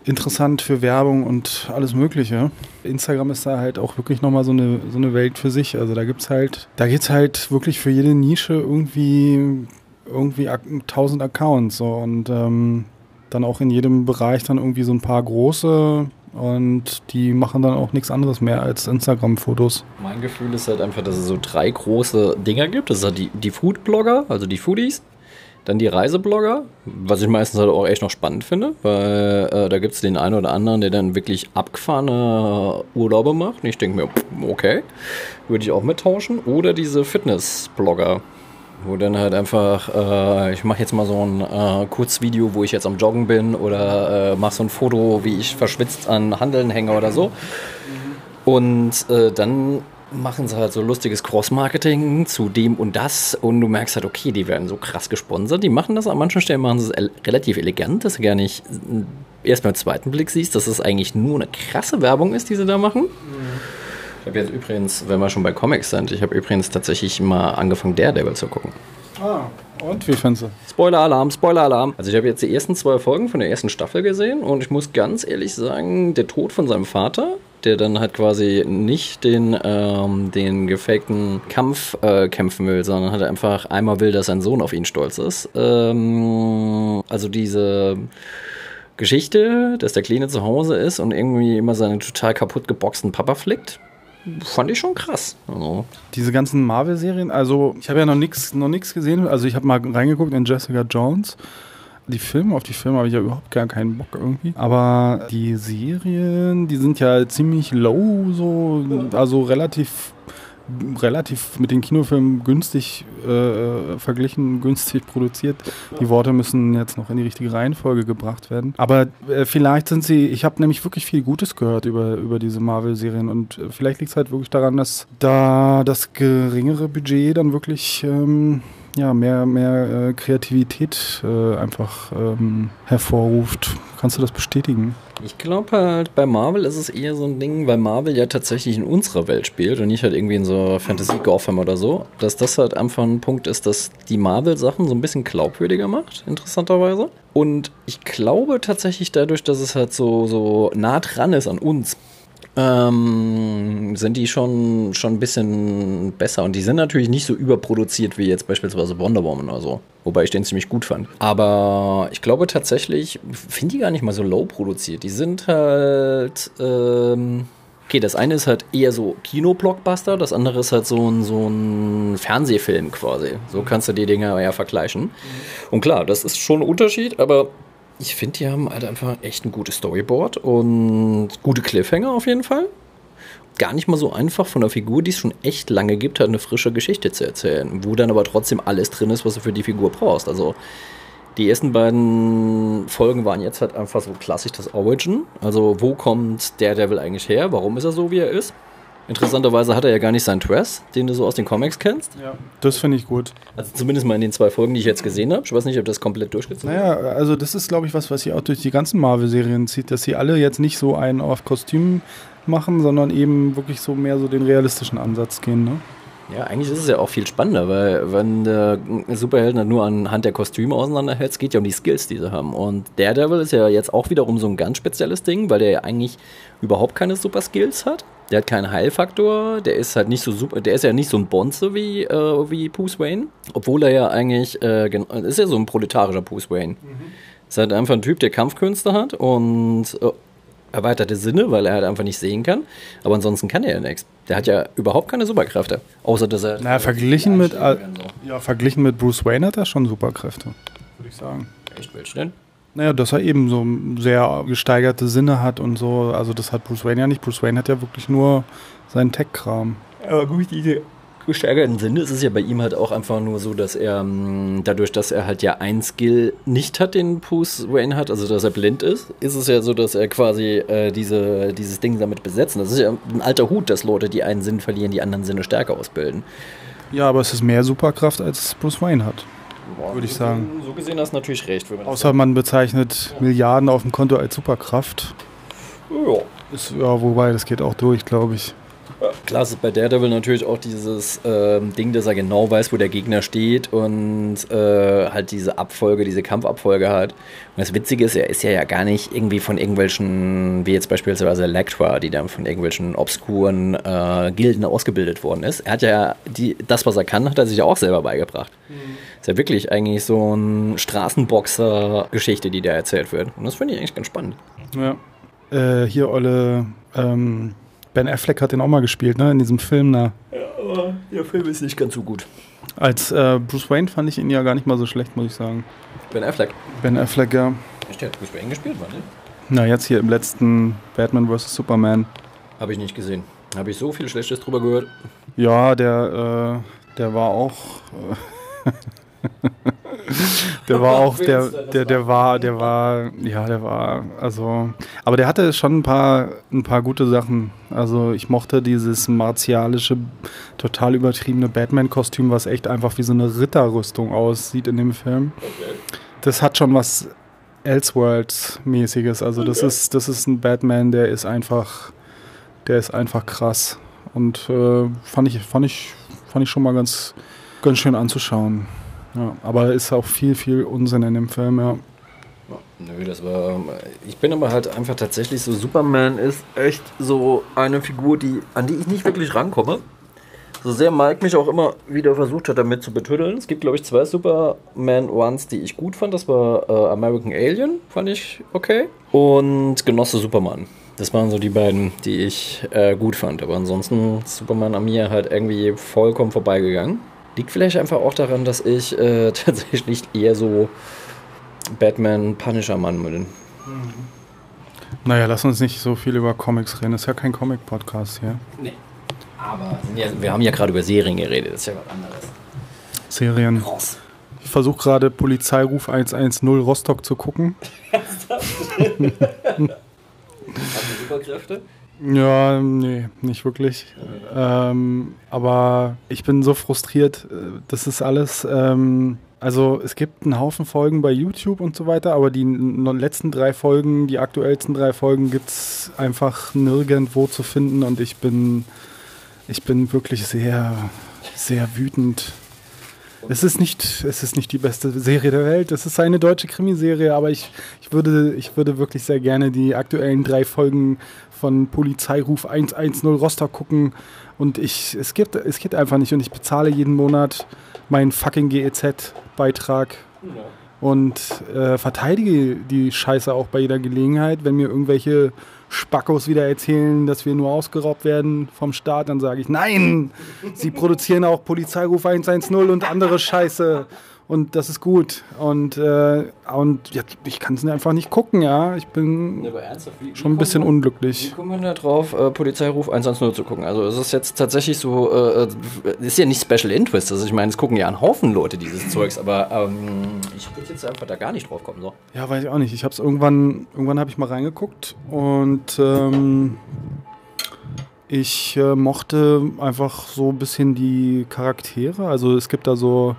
interessant für Werbung und alles Mögliche. Instagram ist da halt auch wirklich nochmal so eine, so eine Welt für sich. Also da gibt's halt, da gibt's halt wirklich für jede Nische irgendwie, irgendwie 1000 Accounts so und ähm, dann auch in jedem Bereich dann irgendwie so ein paar große und die machen dann auch nichts anderes mehr als Instagram-Fotos. Mein Gefühl ist halt einfach, dass es so drei große Dinger gibt. Das ist halt die, die Food-Blogger, also die Foodies. Dann die Reiseblogger, was ich meistens halt auch echt noch spannend finde, weil äh, da gibt es den einen oder anderen, der dann wirklich abgefahrene Urlaube macht. Und ich denke mir, okay, würde ich auch mittauschen. Oder diese Fitness-Blogger, wo dann halt einfach, äh, ich mache jetzt mal so ein äh, Kurzvideo, wo ich jetzt am Joggen bin oder äh, mache so ein Foto, wie ich verschwitzt an Handeln hänge oder so. Und äh, dann machen sie halt so lustiges Cross-Marketing zu dem und das und du merkst halt, okay, die werden so krass gesponsert. Die machen das an manchen Stellen, machen sie es relativ elegant, dass du gar nicht äh, erst beim zweiten Blick siehst, dass es eigentlich nur eine krasse Werbung ist, die sie da machen. Ich habe jetzt übrigens, wenn wir schon bei Comics sind, ich habe übrigens tatsächlich mal angefangen, Daredevil zu gucken. Ah, und wie findest du? Spoiler-Alarm, Spoiler-Alarm. Also ich habe jetzt die ersten zwei Folgen von der ersten Staffel gesehen und ich muss ganz ehrlich sagen, der Tod von seinem Vater, der dann halt quasi nicht den, ähm, den gefakten Kampf äh, kämpfen will, sondern halt einfach einmal will, dass sein Sohn auf ihn stolz ist. Ähm, also diese Geschichte, dass der Kleine zu Hause ist und irgendwie immer seinen total kaputt geboxten Papa flickt, fand ich schon krass. Also, Diese ganzen Marvel-Serien, also ich habe ja noch nichts noch gesehen. Also ich habe mal reingeguckt in Jessica Jones. Die Filme, auf die Filme habe ich ja überhaupt gar keinen Bock irgendwie. Aber die Serien, die sind ja ziemlich low, so, also relativ, relativ mit den Kinofilmen günstig äh, verglichen, günstig produziert. Die Worte müssen jetzt noch in die richtige Reihenfolge gebracht werden. Aber äh, vielleicht sind sie, ich habe nämlich wirklich viel Gutes gehört über, über diese Marvel-Serien und äh, vielleicht liegt es halt wirklich daran, dass da das geringere Budget dann wirklich ähm, ja, mehr, mehr äh, Kreativität äh, einfach ähm, hervorruft. Kannst du das bestätigen? Ich glaube halt, bei Marvel ist es eher so ein Ding, weil Marvel ja tatsächlich in unserer Welt spielt und nicht halt irgendwie in so Fantasy Gotham oder so, dass das halt einfach ein Punkt ist, dass die Marvel-Sachen so ein bisschen glaubwürdiger macht, interessanterweise. Und ich glaube tatsächlich dadurch, dass es halt so, so nah dran ist an uns, ähm, sind die schon, schon ein bisschen besser. Und die sind natürlich nicht so überproduziert wie jetzt beispielsweise Wonder Woman oder so. Wobei ich den ziemlich gut fand. Aber ich glaube tatsächlich, finde die gar nicht mal so low produziert. Die sind halt. Ähm, okay, das eine ist halt eher so Kino-Blockbuster, das andere ist halt so ein, so ein Fernsehfilm quasi. So kannst du die Dinge eher vergleichen. Und klar, das ist schon ein Unterschied, aber ich finde, die haben halt einfach echt ein gutes Storyboard und gute Cliffhanger auf jeden Fall. Gar nicht mal so einfach von einer Figur, die es schon echt lange gibt, halt eine frische Geschichte zu erzählen, wo dann aber trotzdem alles drin ist, was du für die Figur brauchst. Also die ersten beiden Folgen waren jetzt halt einfach so klassisch das Origin. Also wo kommt der Devil eigentlich her? Warum ist er so, wie er ist? Interessanterweise hat er ja gar nicht seinen Twist, den du so aus den Comics kennst. Ja. Das finde ich gut. Also zumindest mal in den zwei Folgen, die ich jetzt gesehen habe. Ich weiß nicht, ob das komplett durchgezogen Naja, also das ist, glaube ich, was, was sich auch durch die ganzen Marvel-Serien zieht, dass sie alle jetzt nicht so einen auf Kostüm machen, sondern eben wirklich so mehr so den realistischen Ansatz gehen. Ne? Ja, eigentlich ist es ja auch viel spannender, weil wenn der Superhelden halt nur anhand der Kostüme auseinanderhält, es geht ja um die Skills, die sie haben. Und Daredevil ist ja jetzt auch wiederum so ein ganz spezielles Ding, weil der ja eigentlich überhaupt keine Super Skills hat. Der hat keinen Heilfaktor, der ist halt nicht so super, der ist ja nicht so ein Bonze wie, äh, wie Bruce Wayne, obwohl er ja eigentlich, äh, ist ja so ein proletarischer Bruce Wayne. Mhm. Ist halt einfach ein Typ, der Kampfkünste hat und äh, erweiterte Sinne, weil er halt einfach nicht sehen kann. Aber ansonsten kann er ja nichts. Der hat ja überhaupt keine Superkräfte. Außer dass er. Naja, verglichen mit, so. ja, verglichen mit Bruce Wayne hat er schon Superkräfte, würde ich sagen. Echt, welche denn? Naja, dass er eben so sehr gesteigerte Sinne hat und so. Also, das hat Bruce Wayne ja nicht. Bruce Wayne hat ja wirklich nur seinen Tech-Kram. Aber gut, die gesteigerten Sinne ist es ja bei ihm halt auch einfach nur so, dass er ähm, dadurch, dass er halt ja ein Skill nicht hat, den Bruce Wayne hat, also dass er blind ist, ist es ja so, dass er quasi äh, diese, dieses Ding damit besetzen. Das ist ja ein alter Hut, dass Leute, die einen Sinn verlieren, die anderen Sinne stärker ausbilden. Ja, aber es ist mehr Superkraft, als Bruce Wayne hat. Würde ich sagen. So gesehen hast du natürlich recht. Außer man bezeichnet Milliarden auf dem Konto als Superkraft. Ja. Ist, ja, wobei, das geht auch durch, glaube ich. Klar, ist bei Daredevil natürlich auch dieses ähm, Ding, dass er genau weiß, wo der Gegner steht und äh, halt diese Abfolge, diese Kampfabfolge hat. Und das Witzige ist, er ist ja, ja gar nicht irgendwie von irgendwelchen, wie jetzt beispielsweise Elektra, die dann von irgendwelchen obskuren äh, Gilden ausgebildet worden ist. Er hat ja die, das, was er kann, hat er sich ja auch selber beigebracht. Mhm. Ist ja wirklich eigentlich so ein Straßenboxer-Geschichte, die da erzählt wird. Und das finde ich eigentlich ganz spannend. Ja. Äh, hier, Olle, ähm Ben Affleck hat den auch mal gespielt, ne? In diesem Film da. Ja, aber der Film ist nicht ganz so gut. Als äh, Bruce Wayne fand ich ihn ja gar nicht mal so schlecht, muss ich sagen. Ben Affleck? Ben Affleck, ja. Echt, der hat Bruce Wayne gespielt, warte. Na, jetzt hier im letzten Batman vs. Superman. Habe ich nicht gesehen. Habe ich so viel Schlechtes drüber gehört. Ja, der, äh, der war auch. Äh, der war auch, der, der, der war, der war, ja, der war, also, aber der hatte schon ein paar, ein paar gute Sachen. Also ich mochte dieses martialische, total übertriebene Batman-Kostüm, was echt einfach wie so eine Ritterrüstung aussieht in dem Film. Das hat schon was Elseworlds-mäßiges. Also das ist, das ist ein Batman, der ist einfach, der ist einfach krass. Und äh, fand ich, fand ich, fand ich schon mal ganz, ganz schön anzuschauen. Ja, aber ist auch viel, viel Unsinn in dem Film, ja. Nö, das war. Ich bin aber halt einfach tatsächlich so. Superman ist echt so eine Figur, die, an die ich nicht wirklich rankomme. So sehr Mike mich auch immer wieder versucht hat, damit zu betüddeln. Es gibt, glaube ich, zwei Superman Ones, die ich gut fand. Das war äh, American Alien, fand ich okay. Und Genosse Superman. Das waren so die beiden, die ich äh, gut fand. Aber ansonsten ist Superman an mir halt irgendwie vollkommen vorbeigegangen. Liegt vielleicht einfach auch daran, dass ich äh, tatsächlich eher so Batman-Punisher-Mann bin. Mhm. Naja, lass uns nicht so viel über Comics reden. Das ist ja kein Comic-Podcast hier. Nee. Aber ja, wir haben ja gerade über Serien geredet. Das ist ja was anderes. Serien. Raus. Ich versuche gerade Polizeiruf 110 Rostock zu gucken. Hast du Superkräfte? Ja, nee, nicht wirklich. Ähm, aber ich bin so frustriert. Äh, das ist alles. Ähm, also es gibt einen Haufen Folgen bei YouTube und so weiter, aber die letzten drei Folgen, die aktuellsten drei Folgen gibt es einfach nirgendwo zu finden und ich bin, ich bin wirklich sehr, sehr wütend. Es ist nicht, es ist nicht die beste Serie der Welt. Es ist eine deutsche Krimiserie, aber ich, ich, würde, ich würde wirklich sehr gerne die aktuellen drei Folgen von Polizeiruf 110 Rostock gucken und ich, es gibt, es geht einfach nicht und ich bezahle jeden Monat meinen fucking GEZ-Beitrag ja. und äh, verteidige die Scheiße auch bei jeder Gelegenheit, wenn mir irgendwelche Spackos wieder erzählen, dass wir nur ausgeraubt werden vom Staat, dann sage ich, nein, sie produzieren auch Polizeiruf 110 und andere Scheiße und das ist gut. Und, äh, und ja, ich kann es einfach nicht gucken, ja. Ich bin wie, schon ein bisschen man, unglücklich. Wie kommen wir da drauf, äh, Polizeiruf 110 zu gucken? Also es ist jetzt tatsächlich so, äh, äh ist ja nicht Special Interest. Also ich meine, es gucken ja ein Haufen Leute dieses Zeugs, aber ähm, ich würde jetzt einfach da gar nicht drauf kommen. So. Ja, weiß ich auch nicht. Ich habe es irgendwann, irgendwann habe ich mal reingeguckt und ähm, ich äh, mochte einfach so ein bisschen die Charaktere. Also es gibt da so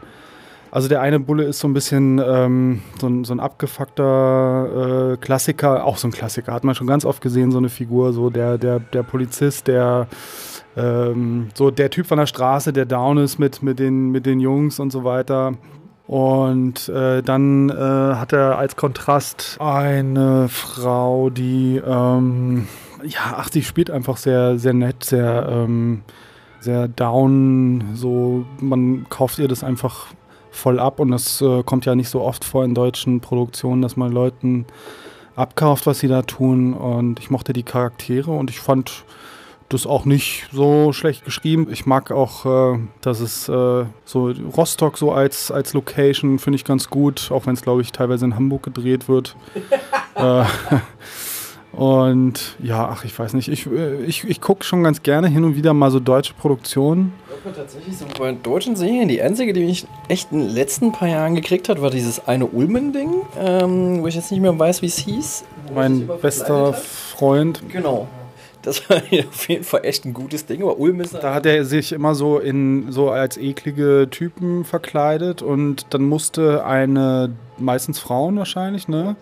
also der eine Bulle ist so ein bisschen ähm, so, ein, so ein abgefuckter äh, Klassiker, auch so ein Klassiker, hat man schon ganz oft gesehen, so eine Figur, so der, der, der Polizist, der ähm, so der Typ von der Straße, der down ist mit, mit, den, mit den Jungs und so weiter. Und äh, dann äh, hat er als Kontrast eine Frau, die ähm, ja, ach, die spielt einfach sehr, sehr nett, sehr, ähm, sehr down. So, man kauft ihr das einfach voll ab und das äh, kommt ja nicht so oft vor in deutschen Produktionen, dass man Leuten abkauft, was sie da tun. Und ich mochte die Charaktere und ich fand das auch nicht so schlecht geschrieben. Ich mag auch, äh, dass es äh, so Rostock so als, als Location finde ich ganz gut, auch wenn es, glaube ich, teilweise in Hamburg gedreht wird. äh, und ja, ach, ich weiß nicht, ich, äh, ich, ich gucke schon ganz gerne hin und wieder mal so deutsche Produktionen. Tatsächlich so bei deutschen Serien, die einzige, die mich echt in den letzten paar Jahren gekriegt hat, war dieses eine Ulmen-Ding, ähm, wo ich jetzt nicht mehr weiß, wie es hieß. Mein bester Freund. Genau. Das war auf jeden Fall echt ein gutes Ding, aber Ulm ist. Da hat er sich immer so in so als eklige Typen verkleidet und dann musste eine, meistens Frauen wahrscheinlich, ne?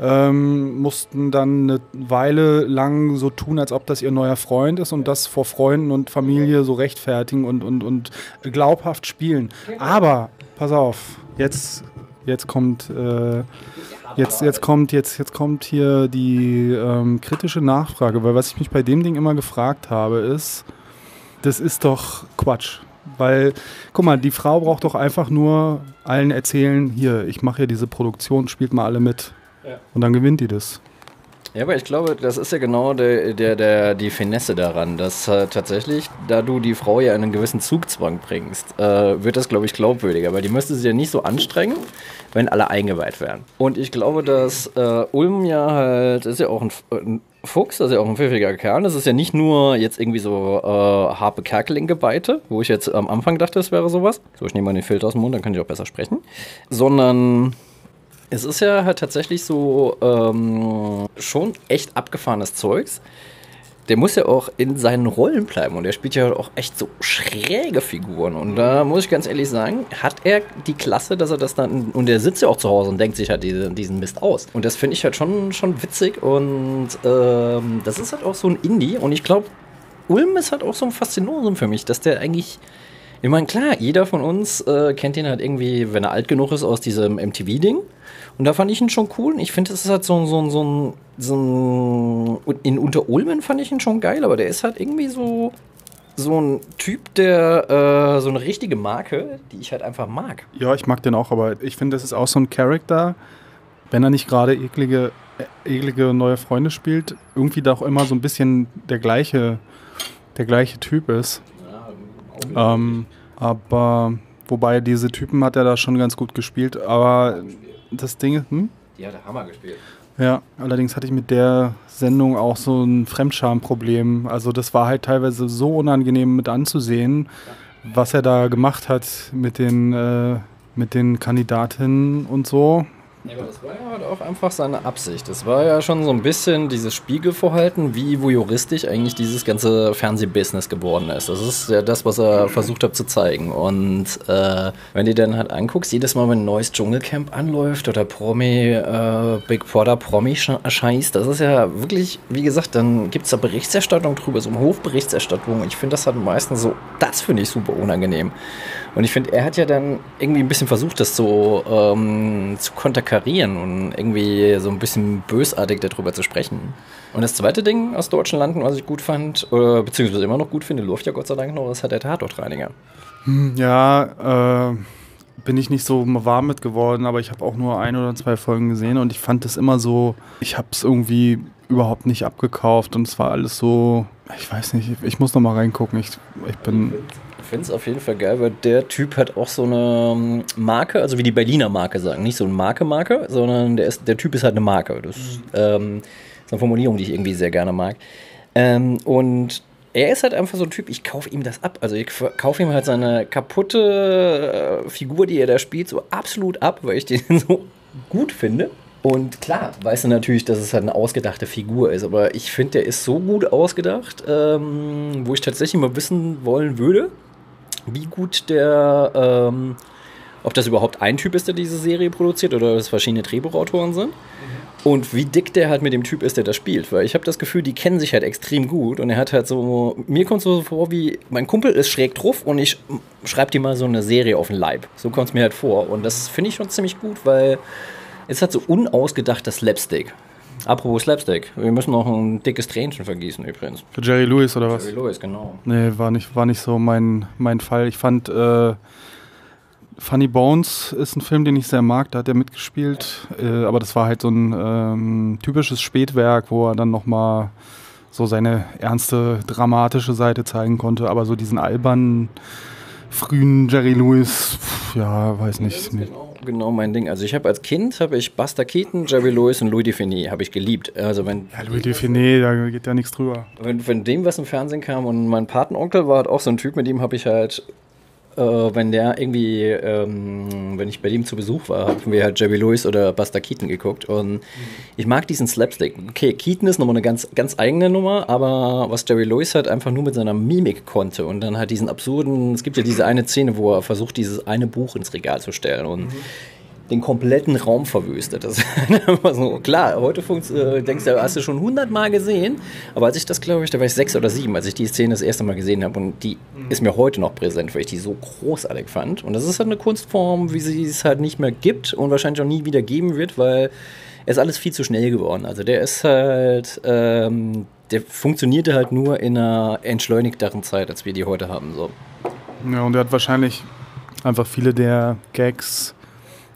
Ähm, mussten dann eine Weile lang so tun, als ob das ihr neuer Freund ist und das vor Freunden und Familie so rechtfertigen und, und, und glaubhaft spielen. Aber, pass auf, jetzt, jetzt kommt. Äh, Jetzt, jetzt, kommt, jetzt, jetzt kommt hier die ähm, kritische Nachfrage, weil was ich mich bei dem Ding immer gefragt habe, ist, das ist doch Quatsch. Weil, guck mal, die Frau braucht doch einfach nur allen erzählen, hier, ich mache ja diese Produktion, spielt mal alle mit. Und dann gewinnt die das. Ja, aber ich glaube, das ist ja genau der, der, der, die Finesse daran, dass äh, tatsächlich, da du die Frau ja in einen gewissen Zugzwang bringst, äh, wird das, glaube ich, glaubwürdiger, weil die müsste sich ja nicht so anstrengen, wenn alle eingeweiht wären. Und ich glaube, dass äh, Ulm ja halt, ist ja auch ein, ein Fuchs, das ist ja auch ein pfiffiger Kerl. Das ist ja nicht nur jetzt irgendwie so äh, Harpe Kerkeling-Gebeite, wo ich jetzt am Anfang dachte, es wäre sowas. So, ich nehme mal den Filter aus dem Mund, dann kann ich auch besser sprechen. Sondern es ist ja halt tatsächlich so ähm, schon echt abgefahrenes Zeugs. Der muss ja auch in seinen Rollen bleiben und er spielt ja auch echt so schräge Figuren. Und da muss ich ganz ehrlich sagen, hat er die Klasse, dass er das dann. Und er sitzt ja auch zu Hause und denkt sich halt diesen, diesen Mist aus. Und das finde ich halt schon, schon witzig und ähm, das ist halt auch so ein Indie. Und ich glaube, Ulm ist halt auch so ein Faszinosum für mich, dass der eigentlich ich meine, klar, jeder von uns äh, kennt ihn halt irgendwie, wenn er alt genug ist, aus diesem MTV-Ding. Und da fand ich ihn schon cool. Ich finde, das ist halt so, so, so, ein, so ein. In Unterulmen fand ich ihn schon geil, aber der ist halt irgendwie so. So ein Typ, der. Äh, so eine richtige Marke, die ich halt einfach mag. Ja, ich mag den auch, aber ich finde, das ist auch so ein Charakter, wenn er nicht gerade eklige, eklige neue Freunde spielt, irgendwie da auch immer so ein bisschen der gleiche, der gleiche Typ ist. Ähm, aber wobei diese Typen hat er da schon ganz gut gespielt. Aber das Ding hm? Die hat er Hammer gespielt. Ja, allerdings hatte ich mit der Sendung auch so ein Fremdschamproblem. Also das war halt teilweise so unangenehm mit anzusehen, was er da gemacht hat mit den, äh, mit den Kandidatinnen und so. Ja, aber das war ja halt auch einfach seine Absicht. Das war ja schon so ein bisschen dieses Spiegelverhalten, wie voyeuristisch eigentlich dieses ganze Fernsehbusiness geworden ist. Das ist ja das, was er versucht hat zu zeigen. Und äh, wenn du dann halt anguckst, jedes Mal, wenn ein neues Dschungelcamp anläuft oder Promi, äh, Big Brother Promi scheißt, das ist ja wirklich, wie gesagt, dann gibt es da Berichterstattung drüber, so eine Hofberichterstattung. Ich finde das halt meistens so, das finde ich super unangenehm. Und ich finde, er hat ja dann irgendwie ein bisschen versucht, das so ähm, zu konterkarieren und irgendwie so ein bisschen bösartig darüber zu sprechen. Und das zweite Ding aus deutschen Landen, was ich gut fand, oder beziehungsweise immer noch gut finde, läuft ja Gott sei Dank noch, ist halt der Tatortreiniger. Hm, ja, äh, bin ich nicht so warm mit geworden, aber ich habe auch nur ein oder zwei Folgen gesehen und ich fand es immer so, ich habe es irgendwie überhaupt nicht abgekauft und es war alles so, ich weiß nicht, ich muss noch mal reingucken. Ich, ich bin ich finde es auf jeden Fall geil, weil der Typ hat auch so eine ähm, Marke, also wie die Berliner Marke sagen. Nicht so eine Marke-Marke, sondern der, ist, der Typ ist halt eine Marke. Das mhm. ähm, ist eine Formulierung, die ich irgendwie sehr gerne mag. Ähm, und er ist halt einfach so ein Typ, ich kaufe ihm das ab. Also ich kaufe ihm halt seine kaputte äh, Figur, die er da spielt, so absolut ab, weil ich den so gut finde. Und klar, weißt du natürlich, dass es halt eine ausgedachte Figur ist, aber ich finde, der ist so gut ausgedacht, ähm, wo ich tatsächlich mal wissen wollen würde, wie gut der, ähm, ob das überhaupt ein Typ ist, der diese Serie produziert oder es verschiedene Drehbuchautoren sind. Mhm. Und wie dick der halt mit dem Typ ist, der das spielt. Weil ich habe das Gefühl, die kennen sich halt extrem gut. Und er hat halt so, mir kommt es so vor wie, mein Kumpel ist schräg drauf und ich schreibe dir mal so eine Serie auf den Leib. So kommt es mir halt vor. Und das finde ich schon ziemlich gut, weil es hat so unausgedachtes Slapstick. Apropos Slapstick, wir müssen noch ein dickes Tränchen vergießen übrigens. Für Jerry Lewis oder was? Jerry Lewis, genau. Nee, war nicht, war nicht so mein, mein Fall. Ich fand äh, Funny Bones ist ein Film, den ich sehr mag, da hat er mitgespielt. Äh, aber das war halt so ein ähm, typisches Spätwerk, wo er dann nochmal so seine ernste, dramatische Seite zeigen konnte. Aber so diesen albernen, frühen Jerry Lewis, pff, ja, weiß nicht. Genau, genau mein Ding. Also ich habe als Kind, habe ich Buster Keaton, Jerry Lewis und Louis Define habe ich geliebt. Also wenn, Ja, Louis Define, da geht ja nichts drüber. wenn, wenn dem was im Fernsehen kam und mein Patenonkel war halt auch so ein Typ, mit dem habe ich halt äh, wenn der irgendwie, ähm, wenn ich bei dem zu Besuch war, haben wir halt Jerry Lewis oder Buster Keaton geguckt. Und ich mag diesen Slapstick. Okay, Keaton ist nochmal eine ganz, ganz eigene Nummer, aber was Jerry Lewis halt einfach nur mit seiner Mimik konnte und dann halt diesen absurden, es gibt ja diese eine Szene, wo er versucht, dieses eine Buch ins Regal zu stellen und den kompletten Raum verwüstet. Das ist so, klar, heute funkt, äh, denkst du, hast du schon hundertmal gesehen, aber als ich das, glaube ich, da war ich sechs oder sieben, als ich die Szene das erste Mal gesehen habe und die ist mir heute noch präsent, weil ich die so großartig fand. Und das ist halt eine Kunstform, wie sie es halt nicht mehr gibt und wahrscheinlich auch nie wieder geben wird, weil es ist alles viel zu schnell geworden. Also der ist halt, ähm, der funktionierte halt nur in einer entschleunigteren Zeit, als wir die heute haben. So. Ja, und er hat wahrscheinlich einfach viele der Gags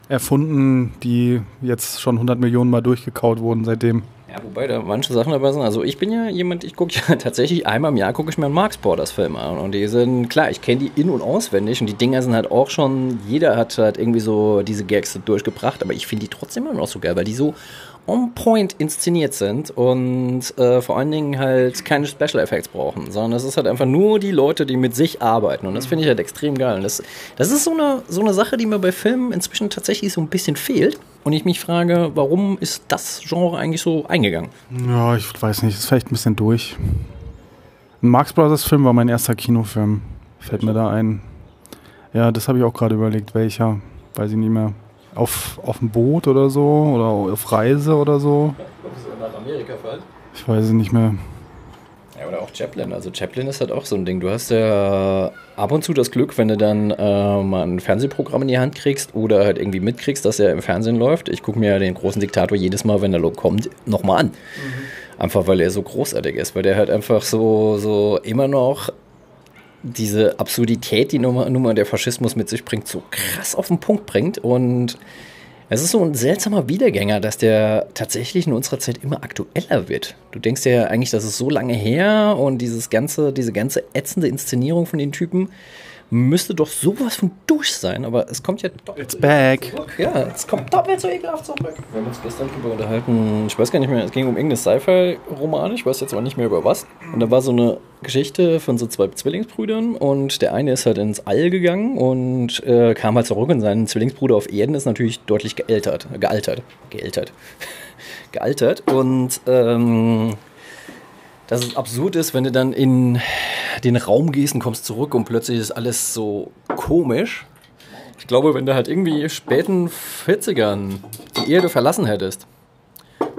erfunden, die jetzt schon 100 Millionen Mal durchgekaut wurden seitdem. Ja, wobei da manche Sachen dabei sind. Also ich bin ja jemand, ich gucke ja tatsächlich einmal im Jahr gucke ich mir einen Marx Borders Film an. Und die sind, klar, ich kenne die in- und auswendig und die Dinger sind halt auch schon, jeder hat halt irgendwie so diese Gags durchgebracht, aber ich finde die trotzdem immer noch so geil, weil die so on point inszeniert sind und äh, vor allen Dingen halt keine Special Effects brauchen, sondern es ist halt einfach nur die Leute, die mit sich arbeiten und das finde ich halt extrem geil. Und das, das ist so eine, so eine Sache, die mir bei Filmen inzwischen tatsächlich so ein bisschen fehlt und ich mich frage, warum ist das Genre eigentlich so eingegangen? Ja, ich weiß nicht, ist vielleicht ein bisschen durch. Ein Marx Brothers Film war mein erster Kinofilm. Fällt mir da ein. Ja, das habe ich auch gerade überlegt, welcher. Weiß ich nicht mehr. Auf, auf dem Boot oder so oder auf Reise oder so. Nach Amerika fällt? Ich weiß es nicht mehr. Ja, oder auch Chaplin. Also Chaplin ist halt auch so ein Ding. Du hast ja ab und zu das Glück, wenn du dann äh, mal ein Fernsehprogramm in die Hand kriegst oder halt irgendwie mitkriegst, dass er im Fernsehen läuft. Ich gucke mir den großen Diktator jedes Mal, wenn er kommt, nochmal an. Einfach weil er so großartig ist, weil der halt einfach so, so immer noch diese Absurdität, die Nummer, Nummer der Faschismus mit sich bringt, so krass auf den Punkt bringt. Und es ist so ein seltsamer Wiedergänger, dass der tatsächlich in unserer Zeit immer aktueller wird. Du denkst ja eigentlich, das ist so lange her und dieses ganze, diese ganze ätzende Inszenierung von den Typen müsste doch sowas von durch sein, aber es kommt ja doppelt It's back. zurück. Ja, es kommt doppelt so ekelhaft zurück. Wir haben uns gestern darüber unterhalten, ich weiß gar nicht mehr, es ging um irgendeine Sci-Fi-Roman, ich weiß jetzt aber nicht mehr über was. Und da war so eine Geschichte von so zwei Zwillingsbrüdern und der eine ist halt ins All gegangen und äh, kam halt zurück und sein Zwillingsbruder auf Erden ist natürlich deutlich gealtert. Gealtert. Gealtert. gealtert. Und ähm, dass es absurd ist, wenn du dann in den Raum gehst und kommst zurück und plötzlich ist alles so komisch. Ich glaube, wenn du halt irgendwie späten 40ern die Erde verlassen hättest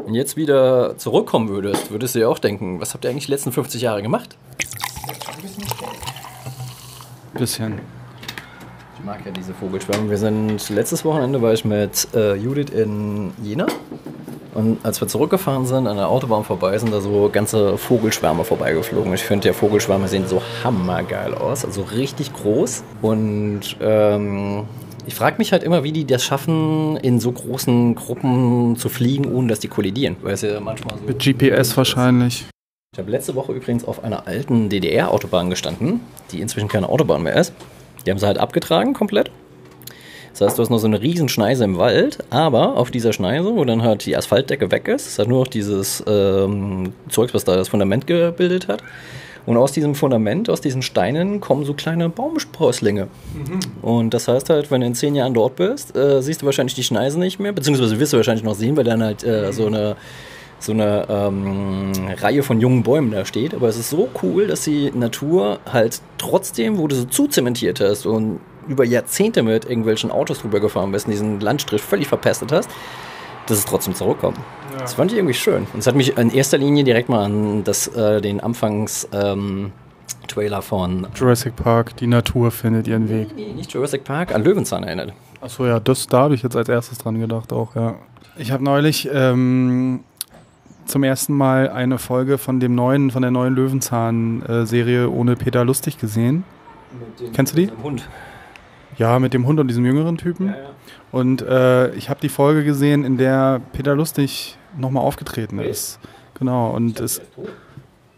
und jetzt wieder zurückkommen würdest, würdest du ja auch denken, was habt ihr eigentlich die letzten 50 Jahre gemacht? Bisschen. Ich mag ja diese Vogelschwärme. Wir sind letztes Wochenende war ich mit äh, Judith in Jena. Und als wir zurückgefahren sind, an der Autobahn vorbei, sind da so ganze Vogelschwärme vorbeigeflogen. Ich finde, ja, Vogelschwärme sehen so hammergeil aus. Also richtig groß. Und ähm, ich frage mich halt immer, wie die das schaffen, in so großen Gruppen zu fliegen, ohne dass die kollidieren. Weil es ja manchmal so. Mit GPS wahrscheinlich. Ich habe letzte Woche übrigens auf einer alten DDR-Autobahn gestanden, die inzwischen keine Autobahn mehr ist. Die haben sie halt abgetragen komplett. Das heißt, du hast noch so eine riesen Schneise im Wald, aber auf dieser Schneise, wo dann halt die Asphaltdecke weg ist, ist halt nur noch dieses ähm, Zeugs, was da das Fundament gebildet hat. Und aus diesem Fundament, aus diesen Steinen, kommen so kleine Baumsprösslinge. Und das heißt halt, wenn du in zehn Jahren dort bist, äh, siehst du wahrscheinlich die Schneise nicht mehr, beziehungsweise wirst du wahrscheinlich noch sehen, weil dann halt äh, so eine so eine ähm, Reihe von jungen Bäumen da steht. Aber es ist so cool, dass die Natur halt trotzdem, wo du so zuzementiert hast und über Jahrzehnte mit irgendwelchen Autos drüber gefahren bist und diesen Landstrich völlig verpestet hast, dass es trotzdem zurückkommt. Das fand ich irgendwie schön. Und es hat mich in erster Linie direkt mal an das, äh, den Anfangs ähm, Trailer von Jurassic Park, die Natur findet ihren Weg. nee, nicht Jurassic Park, an Löwenzahn erinnert. Achso, ja, das, da habe ich jetzt als erstes dran gedacht auch, ja. Ich habe neulich ähm, zum ersten Mal eine Folge von dem neuen, von der neuen Löwenzahn-Serie ohne Peter Lustig gesehen. Kennst du die? Hund. Ja, mit dem Hund und diesem jüngeren Typen. Und äh, ich habe die Folge gesehen, in der Peter Lustig nochmal aufgetreten ist. Genau. Und es,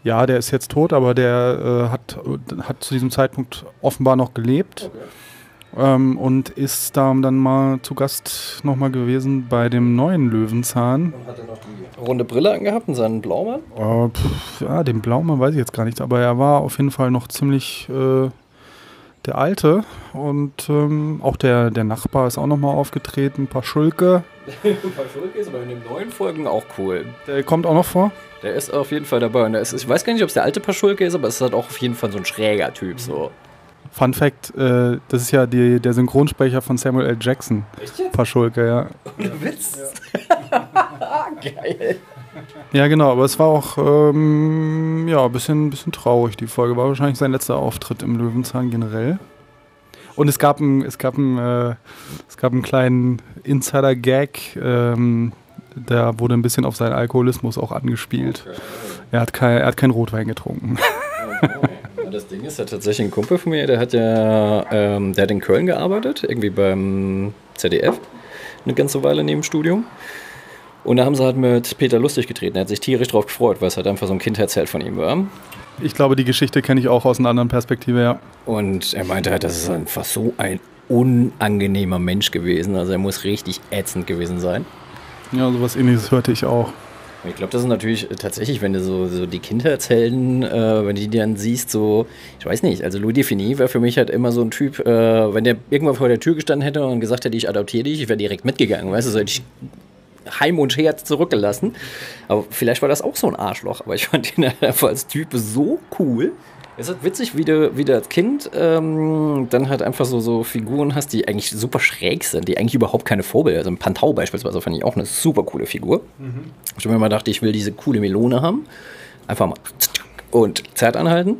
ja, der ist jetzt tot, aber der äh, hat, hat zu diesem Zeitpunkt offenbar noch gelebt. Ähm, und ist da dann mal zu Gast nochmal gewesen bei dem neuen Löwenzahn. Hat er noch die runde Brille angehabt und seinen Blaumann? Äh, pff, ja, den Blaumann weiß ich jetzt gar nicht, aber er war auf jeden Fall noch ziemlich äh, der Alte. Und ähm, auch der, der Nachbar ist auch nochmal aufgetreten, ein paar Schulke. Paschulke ist aber in den neuen Folgen auch cool. Der kommt auch noch vor. Der ist auf jeden Fall dabei. Und ist, ich weiß gar nicht, ob es der alte Paschulke ist, aber es ist halt auch auf jeden Fall so ein schräger Typ. So. Fun Fact, äh, das ist ja die, der Synchronsprecher von Samuel L. Jackson. Echt jetzt? Paschulke, ja. Ohne Witz. Geil. Ja, genau, aber es war auch ähm, ja, ein bisschen, bisschen traurig, die Folge. War wahrscheinlich sein letzter Auftritt im Löwenzahn generell. Und es gab einen, es gab einen, äh, es gab einen kleinen Insider-Gag, ähm, da wurde ein bisschen auf seinen Alkoholismus auch angespielt. Er hat, kein, er hat keinen Rotwein getrunken. Ja, Das Ding ist ja tatsächlich ein Kumpel von mir, der hat ja, ähm, der hat in Köln gearbeitet, irgendwie beim ZDF, eine ganze Weile neben dem Studium. Und da haben sie halt mit Peter Lustig getreten. Er hat sich tierisch drauf gefreut, weil es halt einfach so ein Kindheitsheld von ihm war. Ich glaube, die Geschichte kenne ich auch aus einer anderen Perspektive, ja. Und er meinte halt, das ist einfach so ein unangenehmer Mensch gewesen. Also er muss richtig ätzend gewesen sein. Ja, sowas ähnliches hörte ich auch. Ich glaube, das ist natürlich tatsächlich, wenn du so, so die Kindheitshelden, äh, wenn du die dann siehst, so, ich weiß nicht, also Louis Defini war für mich halt immer so ein Typ, äh, wenn der irgendwann vor der Tür gestanden hätte und gesagt hätte, ich adoptiere dich, ich wäre direkt mitgegangen, weißt du, so hätte ich Heim und Herz zurückgelassen. Aber vielleicht war das auch so ein Arschloch, aber ich fand ihn einfach als Typ so cool. Es ist halt witzig, wie du, wie du als Kind ähm, dann halt einfach so, so Figuren hast, die eigentlich super schräg sind, die eigentlich überhaupt keine Vorbilder sind. Also Pantau beispielsweise fand ich auch eine super coole Figur. Ich habe mir mal gedacht, ich will diese coole Melone haben. Einfach mal und Zeit anhalten.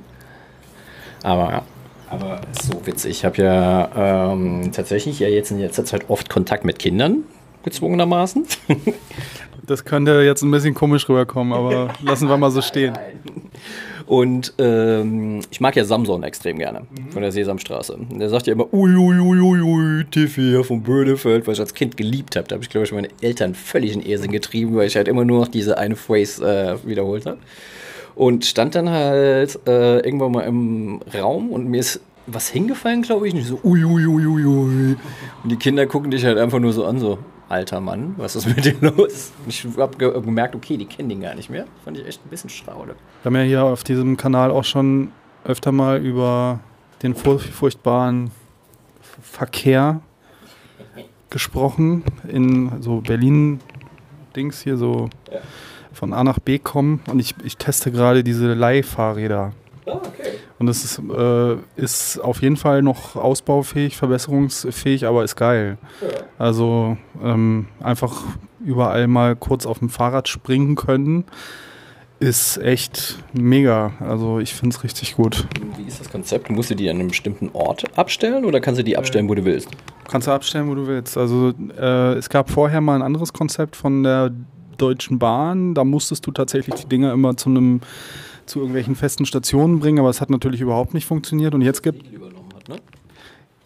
Aber ja. Aber so witzig. Ich habe ja ähm, tatsächlich ja jetzt in letzter Zeit oft Kontakt mit Kindern, gezwungenermaßen. Das könnte jetzt ein bisschen komisch rüberkommen, aber lassen wir mal so stehen. Und ähm, ich mag ja Samson extrem gerne von der Sesamstraße. Und der sagt ja immer, ui, ui, ui, ui, ui, Tiffy von Böhnefeld, weil ich als Kind geliebt habe. Da habe ich, glaube ich, meine Eltern völlig in Irrsinn getrieben, weil ich halt immer nur noch diese eine Phrase äh, wiederholt habe. Und stand dann halt äh, irgendwann mal im Raum und mir ist was hingefallen, glaube ich. Und ich so, ui, ui, ui, ui, ui. Und die Kinder gucken dich halt einfach nur so an, so, alter Mann, was ist mit dir los? Ich habe ge gemerkt, okay, die kennen den gar nicht mehr. Fand ich echt ein bisschen schade. Wir haben ja hier auf diesem Kanal auch schon öfter mal über den furch- furchtbaren Verkehr gesprochen. In so Berlin-Dings hier so Ja. von A nach B kommen. Und ich, ich teste gerade diese Leihfahrräder. Ah, okay. Und das ist, äh, ist auf jeden Fall noch ausbaufähig, verbesserungsfähig, aber ist geil. Also ähm, einfach überall mal kurz auf dem Fahrrad springen können, ist echt mega. Also ich finde es richtig gut. Wie ist das Konzept? Musst du die an einem bestimmten Ort abstellen oder kannst du die abstellen, wo du willst? Kannst du abstellen, wo du willst. Also äh, es gab vorher mal ein anderes Konzept von der Deutschen Bahn. Da musstest du tatsächlich die Dinger immer zu einem zu irgendwelchen festen Stationen bringen, aber es hat natürlich überhaupt nicht funktioniert. Und jetzt gibt hat, ne?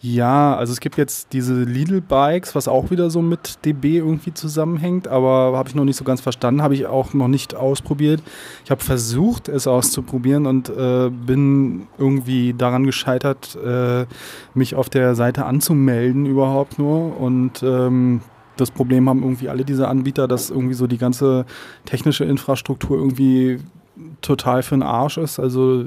Ja, also es gibt jetzt diese Lidl-Bikes, was auch wieder so mit DB irgendwie zusammenhängt, aber habe ich noch nicht so ganz verstanden, habe ich auch noch nicht ausprobiert. Ich habe versucht, es auszuprobieren und äh, bin irgendwie daran gescheitert, äh, mich auf der Seite anzumelden überhaupt nur. Und ähm, das Problem haben irgendwie alle diese Anbieter, dass irgendwie so die ganze technische Infrastruktur irgendwie total für den Arsch ist. Also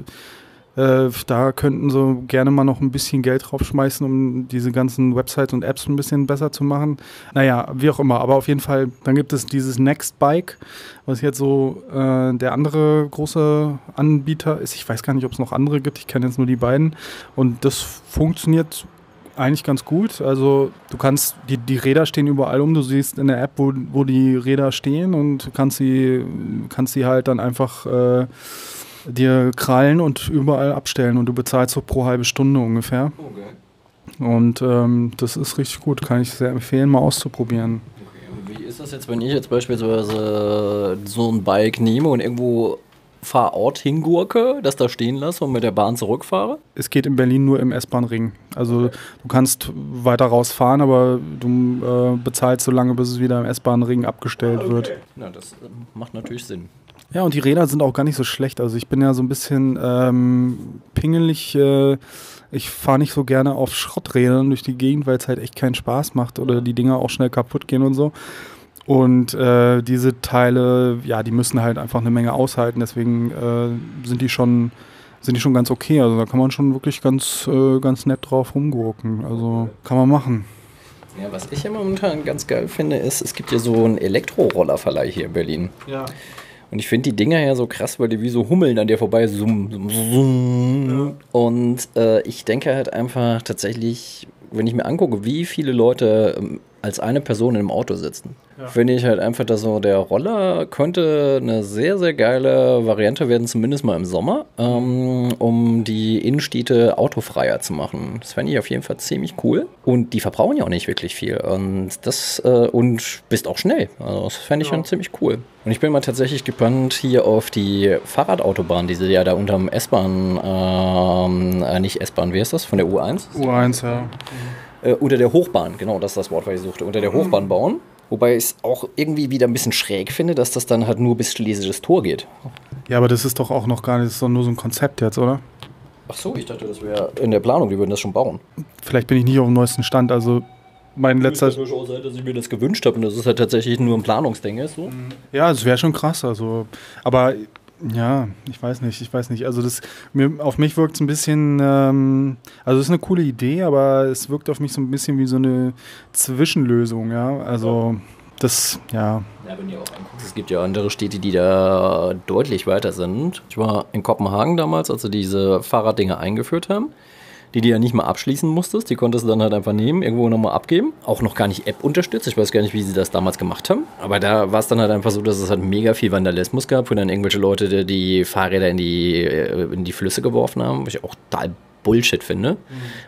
äh, da könnten sie gerne mal noch ein bisschen Geld draufschmeißen, um diese ganzen Websites und Apps ein bisschen besser zu machen. Naja, wie auch immer. Aber auf jeden Fall, dann gibt es dieses Next Bike, was jetzt so äh, der andere große Anbieter ist. Ich weiß gar nicht, ob es noch andere gibt. Ich kenne jetzt nur die beiden. Und das funktioniert eigentlich ganz gut. Also du kannst, die, die Räder stehen überall um. Du siehst in der App, wo, wo die Räder stehen und kannst sie, kannst sie halt dann einfach äh, dir krallen und überall abstellen und du bezahlst so pro halbe Stunde ungefähr. Okay. Und ähm, das ist richtig gut, kann ich sehr empfehlen, mal auszuprobieren. okay. Wie ist das jetzt, wenn ich jetzt beispielsweise so ein Bike nehme und irgendwo Fahrort hingurke, das da stehen lasse und mit der Bahn zurückfahre? Es geht in Berlin nur im S-Bahn-Ring. Also du kannst weiter rausfahren, aber du äh, bezahlst so lange, bis es wieder im S-Bahn-Ring abgestellt wird. Na, das äh, macht natürlich Sinn. Ja, und die Räder sind auch gar nicht so schlecht. Also ich bin ja so ein bisschen ähm, pingelig. Äh, ich fahre nicht so gerne auf Schrotträdern durch die Gegend, weil es halt echt keinen Spaß macht oder die Dinger auch schnell kaputt gehen und so. Und äh, diese Teile, ja, die müssen halt einfach eine Menge aushalten. Deswegen äh, sind die schon sind die schon ganz okay. Also da kann man schon wirklich ganz, äh, ganz nett drauf rumgurken. Also kann man machen. Ja, was ich ja momentan ganz geil finde, ist, es gibt ja so einen Elektrorollerverleih hier in Berlin. Ja. Und ich finde die Dinger ja so krass, weil die wie so Hummeln an dir vorbei zoom, zoom, zoom. Ja. Und äh, ich denke halt einfach tatsächlich, wenn ich mir angucke, wie viele Leute ähm, als eine Person im Auto sitzen. Ja. Finde ich halt einfach, dass so der Roller könnte eine sehr, sehr geile Variante werden, zumindest mal im Sommer, ähm, um die Innenstädte autofreier zu machen. Das fände ich auf jeden Fall ziemlich cool. Und die verbrauchen ja auch nicht wirklich viel. Und das, äh, und bist auch schnell. Also das fände ich ja. schon ziemlich cool. Und ich bin mal tatsächlich gespannt hier auf die Fahrradautobahn, die sie ja da unterm S-Bahn, ähm, äh, nicht S-Bahn, wie ist das? Von der U1? U1, ja. Mhm äh, unter der Hochbahn, genau, das ist das Wort, was ich suchte, unter der Hochbahn bauen. Wobei ich es auch irgendwie wieder ein bisschen schräg finde, dass das dann halt nur bis Schlesisches Tor geht. Ja, aber das ist doch auch noch gar nicht, das ist doch nur so ein Konzept jetzt, oder? Ach so, ich dachte, das wäre in der Planung, die würden das schon bauen. Vielleicht bin ich nicht auf dem neuesten Stand, also mein letzter. Es durchaus sein, dass ich mir das gewünscht habe und das ist halt tatsächlich nur ein Planungsding ist. So. Ja, es wäre schon krass, also. Aber ja, ich weiß nicht, ich weiß nicht. Also das, mir, auf mich wirkt es ein bisschen, ähm, also es ist eine coole Idee, aber es wirkt auf mich so ein bisschen wie so eine Zwischenlösung, ja. Also das, ja. Ja, wenn ihr auch anguckt, es gibt ja andere Städte, die da deutlich weiter sind. Ich war in Kopenhagen damals, als sie diese Fahrraddinger eingeführt haben die du ja nicht mal abschließen musstest. Die konntest du dann halt einfach nehmen, irgendwo nochmal abgeben. Auch noch gar nicht App unterstützt. Ich weiß gar nicht, wie sie das damals gemacht haben. Aber da war es dann halt einfach so, dass es halt mega viel Vandalismus gab, wo dann irgendwelche Leute die, Fahrräder in die, äh, in die Flüsse geworfen haben, was ich auch total Bullshit finde. Mhm.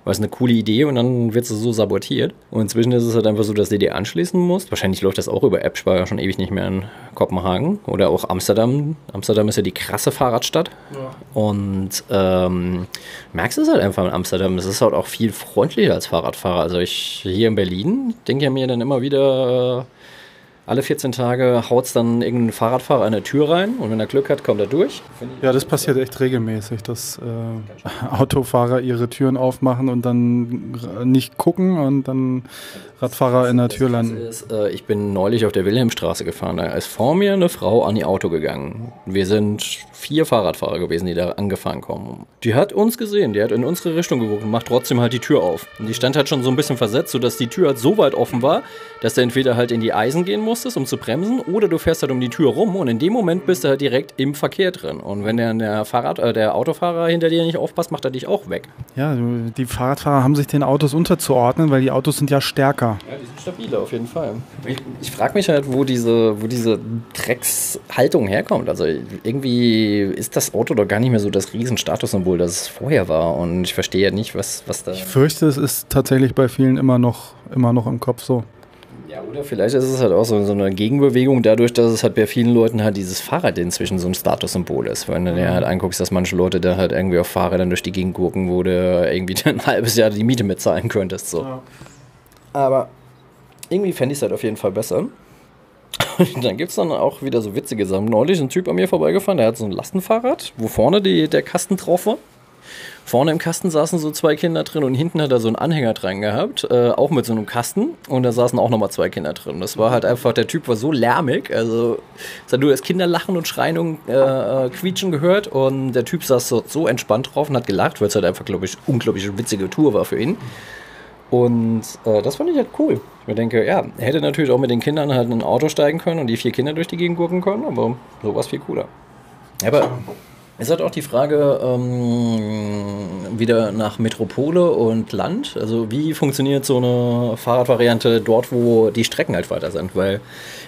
Weil es eine coole Idee und dann wird es so sabotiert. Und inzwischen ist es halt einfach so, dass du dir anschließen musst. Wahrscheinlich läuft das auch über App, ich war ja schon ewig nicht mehr in Kopenhagen oder auch Amsterdam. Amsterdam ist ja die krasse Fahrradstadt. Ja. Und ähm, merkst du es halt einfach in Amsterdam. Es ist halt auch viel freundlicher als Fahrradfahrer. Also ich hier in Berlin denke ja mir dann immer wieder. Äh, alle 14 Tage haut es dann irgendein Fahrradfahrer an der Tür rein und wenn er Glück hat, kommt er durch. Ja, das passiert echt regelmäßig, dass äh, Autofahrer ihre Türen aufmachen und dann nicht gucken und dann Radfahrer in der Tür landen. Ist, äh, ich bin neulich auf der Wilhelmstraße gefahren. Da ist vor mir eine Frau an ihr Auto gegangen. Wir sind vier Fahrradfahrer gewesen, die da angefahren kommen. Die hat uns gesehen, die hat in unsere Richtung geguckt und macht trotzdem halt die Tür auf. Und die stand halt schon so ein bisschen versetzt, sodass die Tür halt so weit offen war, dass du entweder halt in die Eisen gehen musstest, um zu bremsen, oder du fährst halt um die Tür rum und in dem Moment bist du halt direkt im Verkehr drin. Und wenn der, der Fahrrad, äh, der Autofahrer hinter dir nicht aufpasst, macht er dich auch weg. Ja, die Fahrradfahrer haben sich den Autos unterzuordnen, weil die Autos sind ja stärker. Ja, die sind stabiler auf jeden Fall. Ich, ich frage mich halt, wo diese, wo diese Dreckshaltung herkommt. Also irgendwie ist das Auto doch gar nicht mehr so das Riesenstatussymbol, das es vorher war. Und ich verstehe ja nicht, was, was da. Ich fürchte, es ist tatsächlich bei vielen immer noch, immer noch im Kopf so. Ja, oder vielleicht ist es halt auch so, so eine Gegenbewegung dadurch, dass es halt bei vielen Leuten halt dieses Fahrrad inzwischen so ein Statussymbol ist. Wenn du dir halt anguckst, dass manche Leute da halt irgendwie auf Fahrrädern durch die Gegend gucken, wo du irgendwie ein halbes Jahr die Miete mitzahlen könntest. So. Ja. Aber irgendwie fände ich es halt auf jeden Fall besser. Und dann gibt es dann auch wieder so witzige Sachen. Neulich ist ein Typ an mir vorbeigefahren, der hat so ein Lastenfahrrad, wo vorne die, der Kasten drauf war. Vorne im Kasten saßen so zwei Kinder drin und hinten hat er so einen Anhänger dran gehabt, äh, auch mit so einem Kasten. Und da saßen auch nochmal zwei Kinder drin. Das war halt einfach, der Typ war so lärmig. Also, es hat nur das Kinderlachen und Schreien und äh, Quietschen gehört. Und der Typ saß so, so entspannt drauf und hat gelacht, weil es halt einfach, glaube ich, unglaublich witzige Tour war für ihn. Und äh, das fand ich halt cool. Ich mir denke, ja, hätte natürlich auch mit den Kindern halt in ein Auto steigen können und die vier Kinder durch die Gegend gucken können, aber sowas viel cooler. Aber es hat auch die Frage ähm, wieder nach Metropole und Land. Also wie funktioniert so eine Fahrradvariante dort, wo die Strecken halt weiter sind? Weil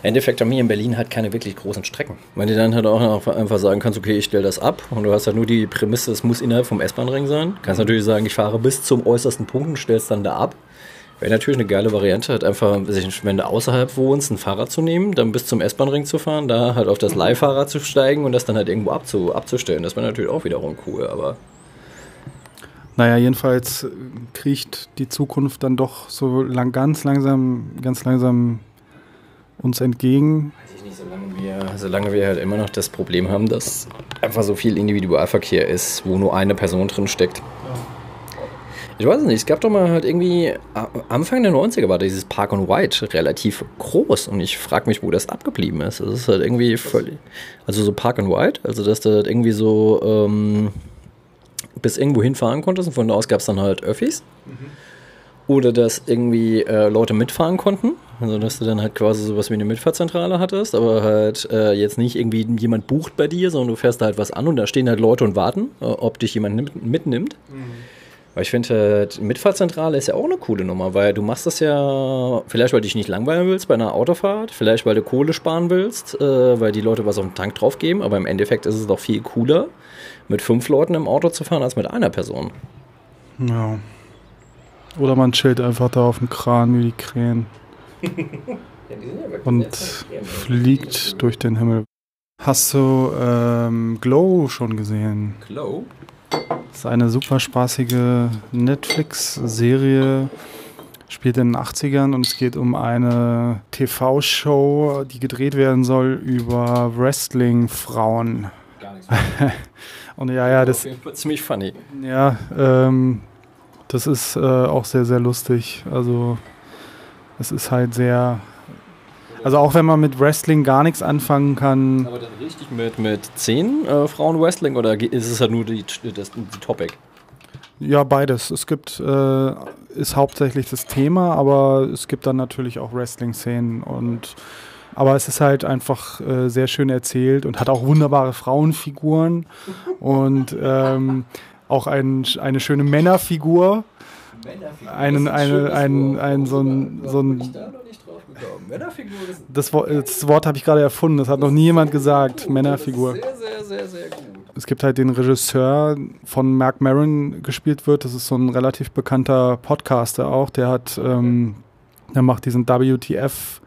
im Endeffekt haben wir in Berlin halt keine wirklich großen Strecken. Wenn du dann halt auch einfach sagen kannst, okay, ich stelle das ab und du hast halt nur die Prämisse, es muss innerhalb vom S-Bahn-Ring sein. Kannst natürlich sagen, ich fahre bis zum äußersten Punkt und stellst dann da ab. Wäre natürlich eine geile Variante, halt einfach, wenn du außerhalb wohnst, ein Fahrrad zu nehmen, dann bis zum S-Bahn-Ring zu fahren, da halt auf das Leihfahrrad zu steigen und das dann halt irgendwo abzu, abzustellen. Das wäre natürlich auch wiederum cool, aber. Naja, jedenfalls kriecht die Zukunft dann doch so lang, ganz langsam, ganz langsam uns entgegen. Weiß ich nicht, solange wir, solange wir halt immer noch das Problem haben, dass einfach so viel Individualverkehr ist, wo nur eine Person drin steckt. Ich weiß nicht, es gab doch mal halt irgendwie, Anfang der 90er war dieses Park on White relativ groß und ich frage mich, wo das abgeblieben ist. Es ist halt irgendwie völlig, also so Park on White, also dass du halt irgendwie so ähm, bis irgendwo hinfahren konntest und von da aus gab es dann halt Öffis. Mhm. Oder dass irgendwie äh, Leute mitfahren konnten. Also dass du dann halt quasi sowas wie eine Mitfahrzentrale hattest, aber halt äh, jetzt nicht irgendwie jemand bucht bei dir, sondern du fährst da halt was an und da stehen halt Leute und warten, äh, ob dich jemand mitnimmt. Mhm. Weil ich finde, Mitfahrzentrale ist ja auch eine coole Nummer, weil du machst das ja, vielleicht weil du dich nicht langweilen willst bei einer Autofahrt, vielleicht weil du Kohle sparen willst, äh, weil die Leute was auf den Tank drauf geben, aber im Endeffekt ist es doch viel cooler, mit fünf Leuten im Auto zu fahren, als mit einer Person. Ja. Oder man chillt einfach da auf dem Kran wie die Krähen. und fliegt durch den Himmel. Hast du ähm, Glow schon gesehen? Glow? Das ist eine super spaßige Netflix-Serie, spielt in den 80ern und es geht um eine TV-Show, die gedreht werden soll über Wrestling-Frauen. Gar nichts. und ja, ja, das. Ziemlich funny. Ja, ähm, das ist äh, auch sehr, sehr lustig. Also, es ist halt sehr also auch wenn man mit Wrestling gar nichts anfangen kann. Aber dann richtig mit, mit zehn äh, Frauen-Wrestling oder ist es halt nur die, das, die Topic? Ja, beides. Es gibt, äh, ist hauptsächlich das Thema, aber es gibt dann natürlich auch Wrestling-Szenen und aber es ist halt einfach äh, sehr schön erzählt und hat auch wunderbare Frauenfiguren und ähm, auch ein, eine schöne Männerfigur. Männerfigur einen, eine, ein, ein, so ein, so ein Männerfigur ist. Das, das Wort habe ich gerade erfunden, das hat noch nie jemand gesagt. Männerfigur. Sehr, sehr, sehr, sehr gut. Es gibt halt den Regisseur von Mark Maron gespielt wird. Das ist so ein relativ bekannter Podcaster auch. Der hat, ähm, der macht diesen WTF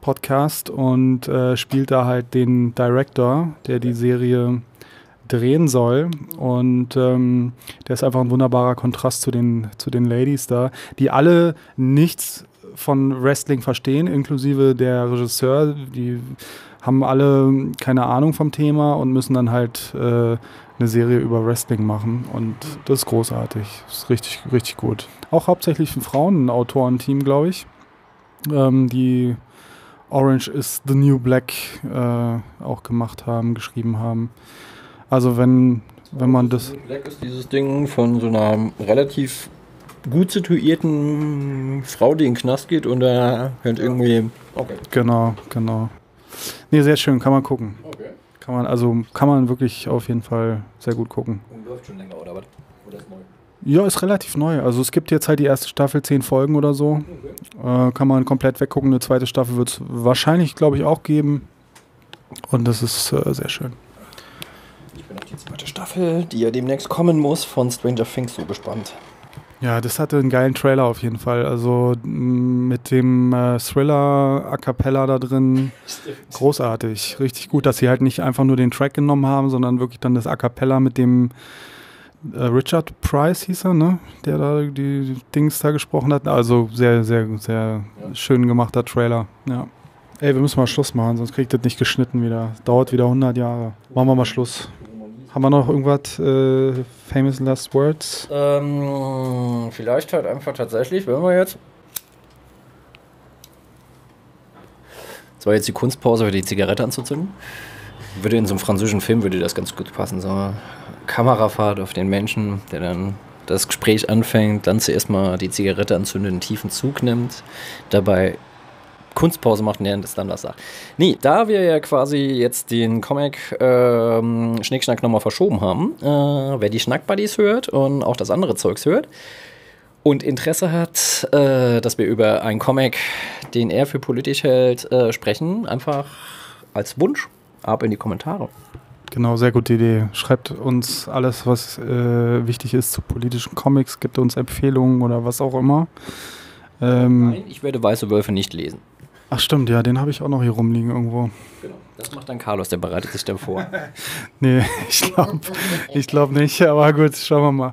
Podcast und äh, spielt da halt den Director, der die Serie drehen soll. Und ähm, der ist einfach ein wunderbarer Kontrast zu den, zu den Ladies da, die alle nichts von Wrestling verstehen, inklusive der Regisseur. Die haben alle keine Ahnung vom Thema und müssen dann halt äh, eine Serie über Wrestling machen. Und das ist großartig. Das ist richtig, richtig gut. Auch hauptsächlich ein Frauen-Autorenteam, glaube ich. Ähm, die Orange is the New Black äh, auch gemacht haben, geschrieben haben. Also wenn, wenn man das... Black ist dieses Ding von so einer relativ gut situierten Frau, die in den Knast geht und da hört irgendwie. Okay. Genau, genau. Nee, sehr schön, kann man gucken. Okay. Kann man, also kann man wirklich auf jeden Fall sehr gut gucken. Und läuft schon länger, oder was? Oder ist neu? Ja, ist relativ neu. Also es gibt jetzt halt die erste Staffel, zehn Folgen oder so. Okay. Äh, kann man komplett weggucken. Eine zweite Staffel wird es wahrscheinlich, glaube ich, auch geben. Und das ist äh, sehr schön. Ich bin auf die zweite Staffel, die ja demnächst kommen muss, von Stranger Things so gespannt. Ja, das hatte einen geilen Trailer auf jeden Fall. Also mit dem äh, Thriller A Cappella da drin. Stimmt. Großartig. Richtig gut, dass sie halt nicht einfach nur den Track genommen haben, sondern wirklich dann das A Cappella mit dem äh, Richard Price hieß er, ne? Der da die Dings da gesprochen hat. Also sehr, sehr, sehr ja. schön gemachter Trailer. Ja. Ey, wir müssen mal Schluss machen, sonst kriegt das nicht geschnitten wieder. Dauert wieder 100 Jahre. Machen wir mal Schluss. Haben wir noch irgendwas äh, famous last words? Ähm, vielleicht halt einfach tatsächlich, wenn wir jetzt. Das war jetzt die Kunstpause für die Zigarette anzuzünden. Würde in so einem französischen Film würde das ganz gut passen. So Kamerafahrt auf den Menschen, der dann das Gespräch anfängt, dann zuerst mal die Zigarette anzündet, einen tiefen Zug nimmt, dabei Kunstpause macht und der das dann das sagt. Nee, da wir ja quasi jetzt den Comic ähm, Schnickschnack nochmal verschoben haben, äh, wer die Schnackbuddies hört und auch das andere Zeugs hört und Interesse hat, äh, dass wir über einen Comic, den er für politisch hält, äh, sprechen, einfach als Wunsch ab in die Kommentare. Genau, sehr gute Idee. Schreibt uns alles, was äh, wichtig ist zu politischen Comics, gibt uns Empfehlungen oder was auch immer. Ähm, Nein, ich werde Weiße Wölfe nicht lesen. Ach stimmt, ja, den habe ich auch noch hier rumliegen irgendwo. Genau. Das macht dann Carlos, der bereitet sich dann vor. Nee, ich glaube ich glaub nicht, aber gut, schauen wir mal.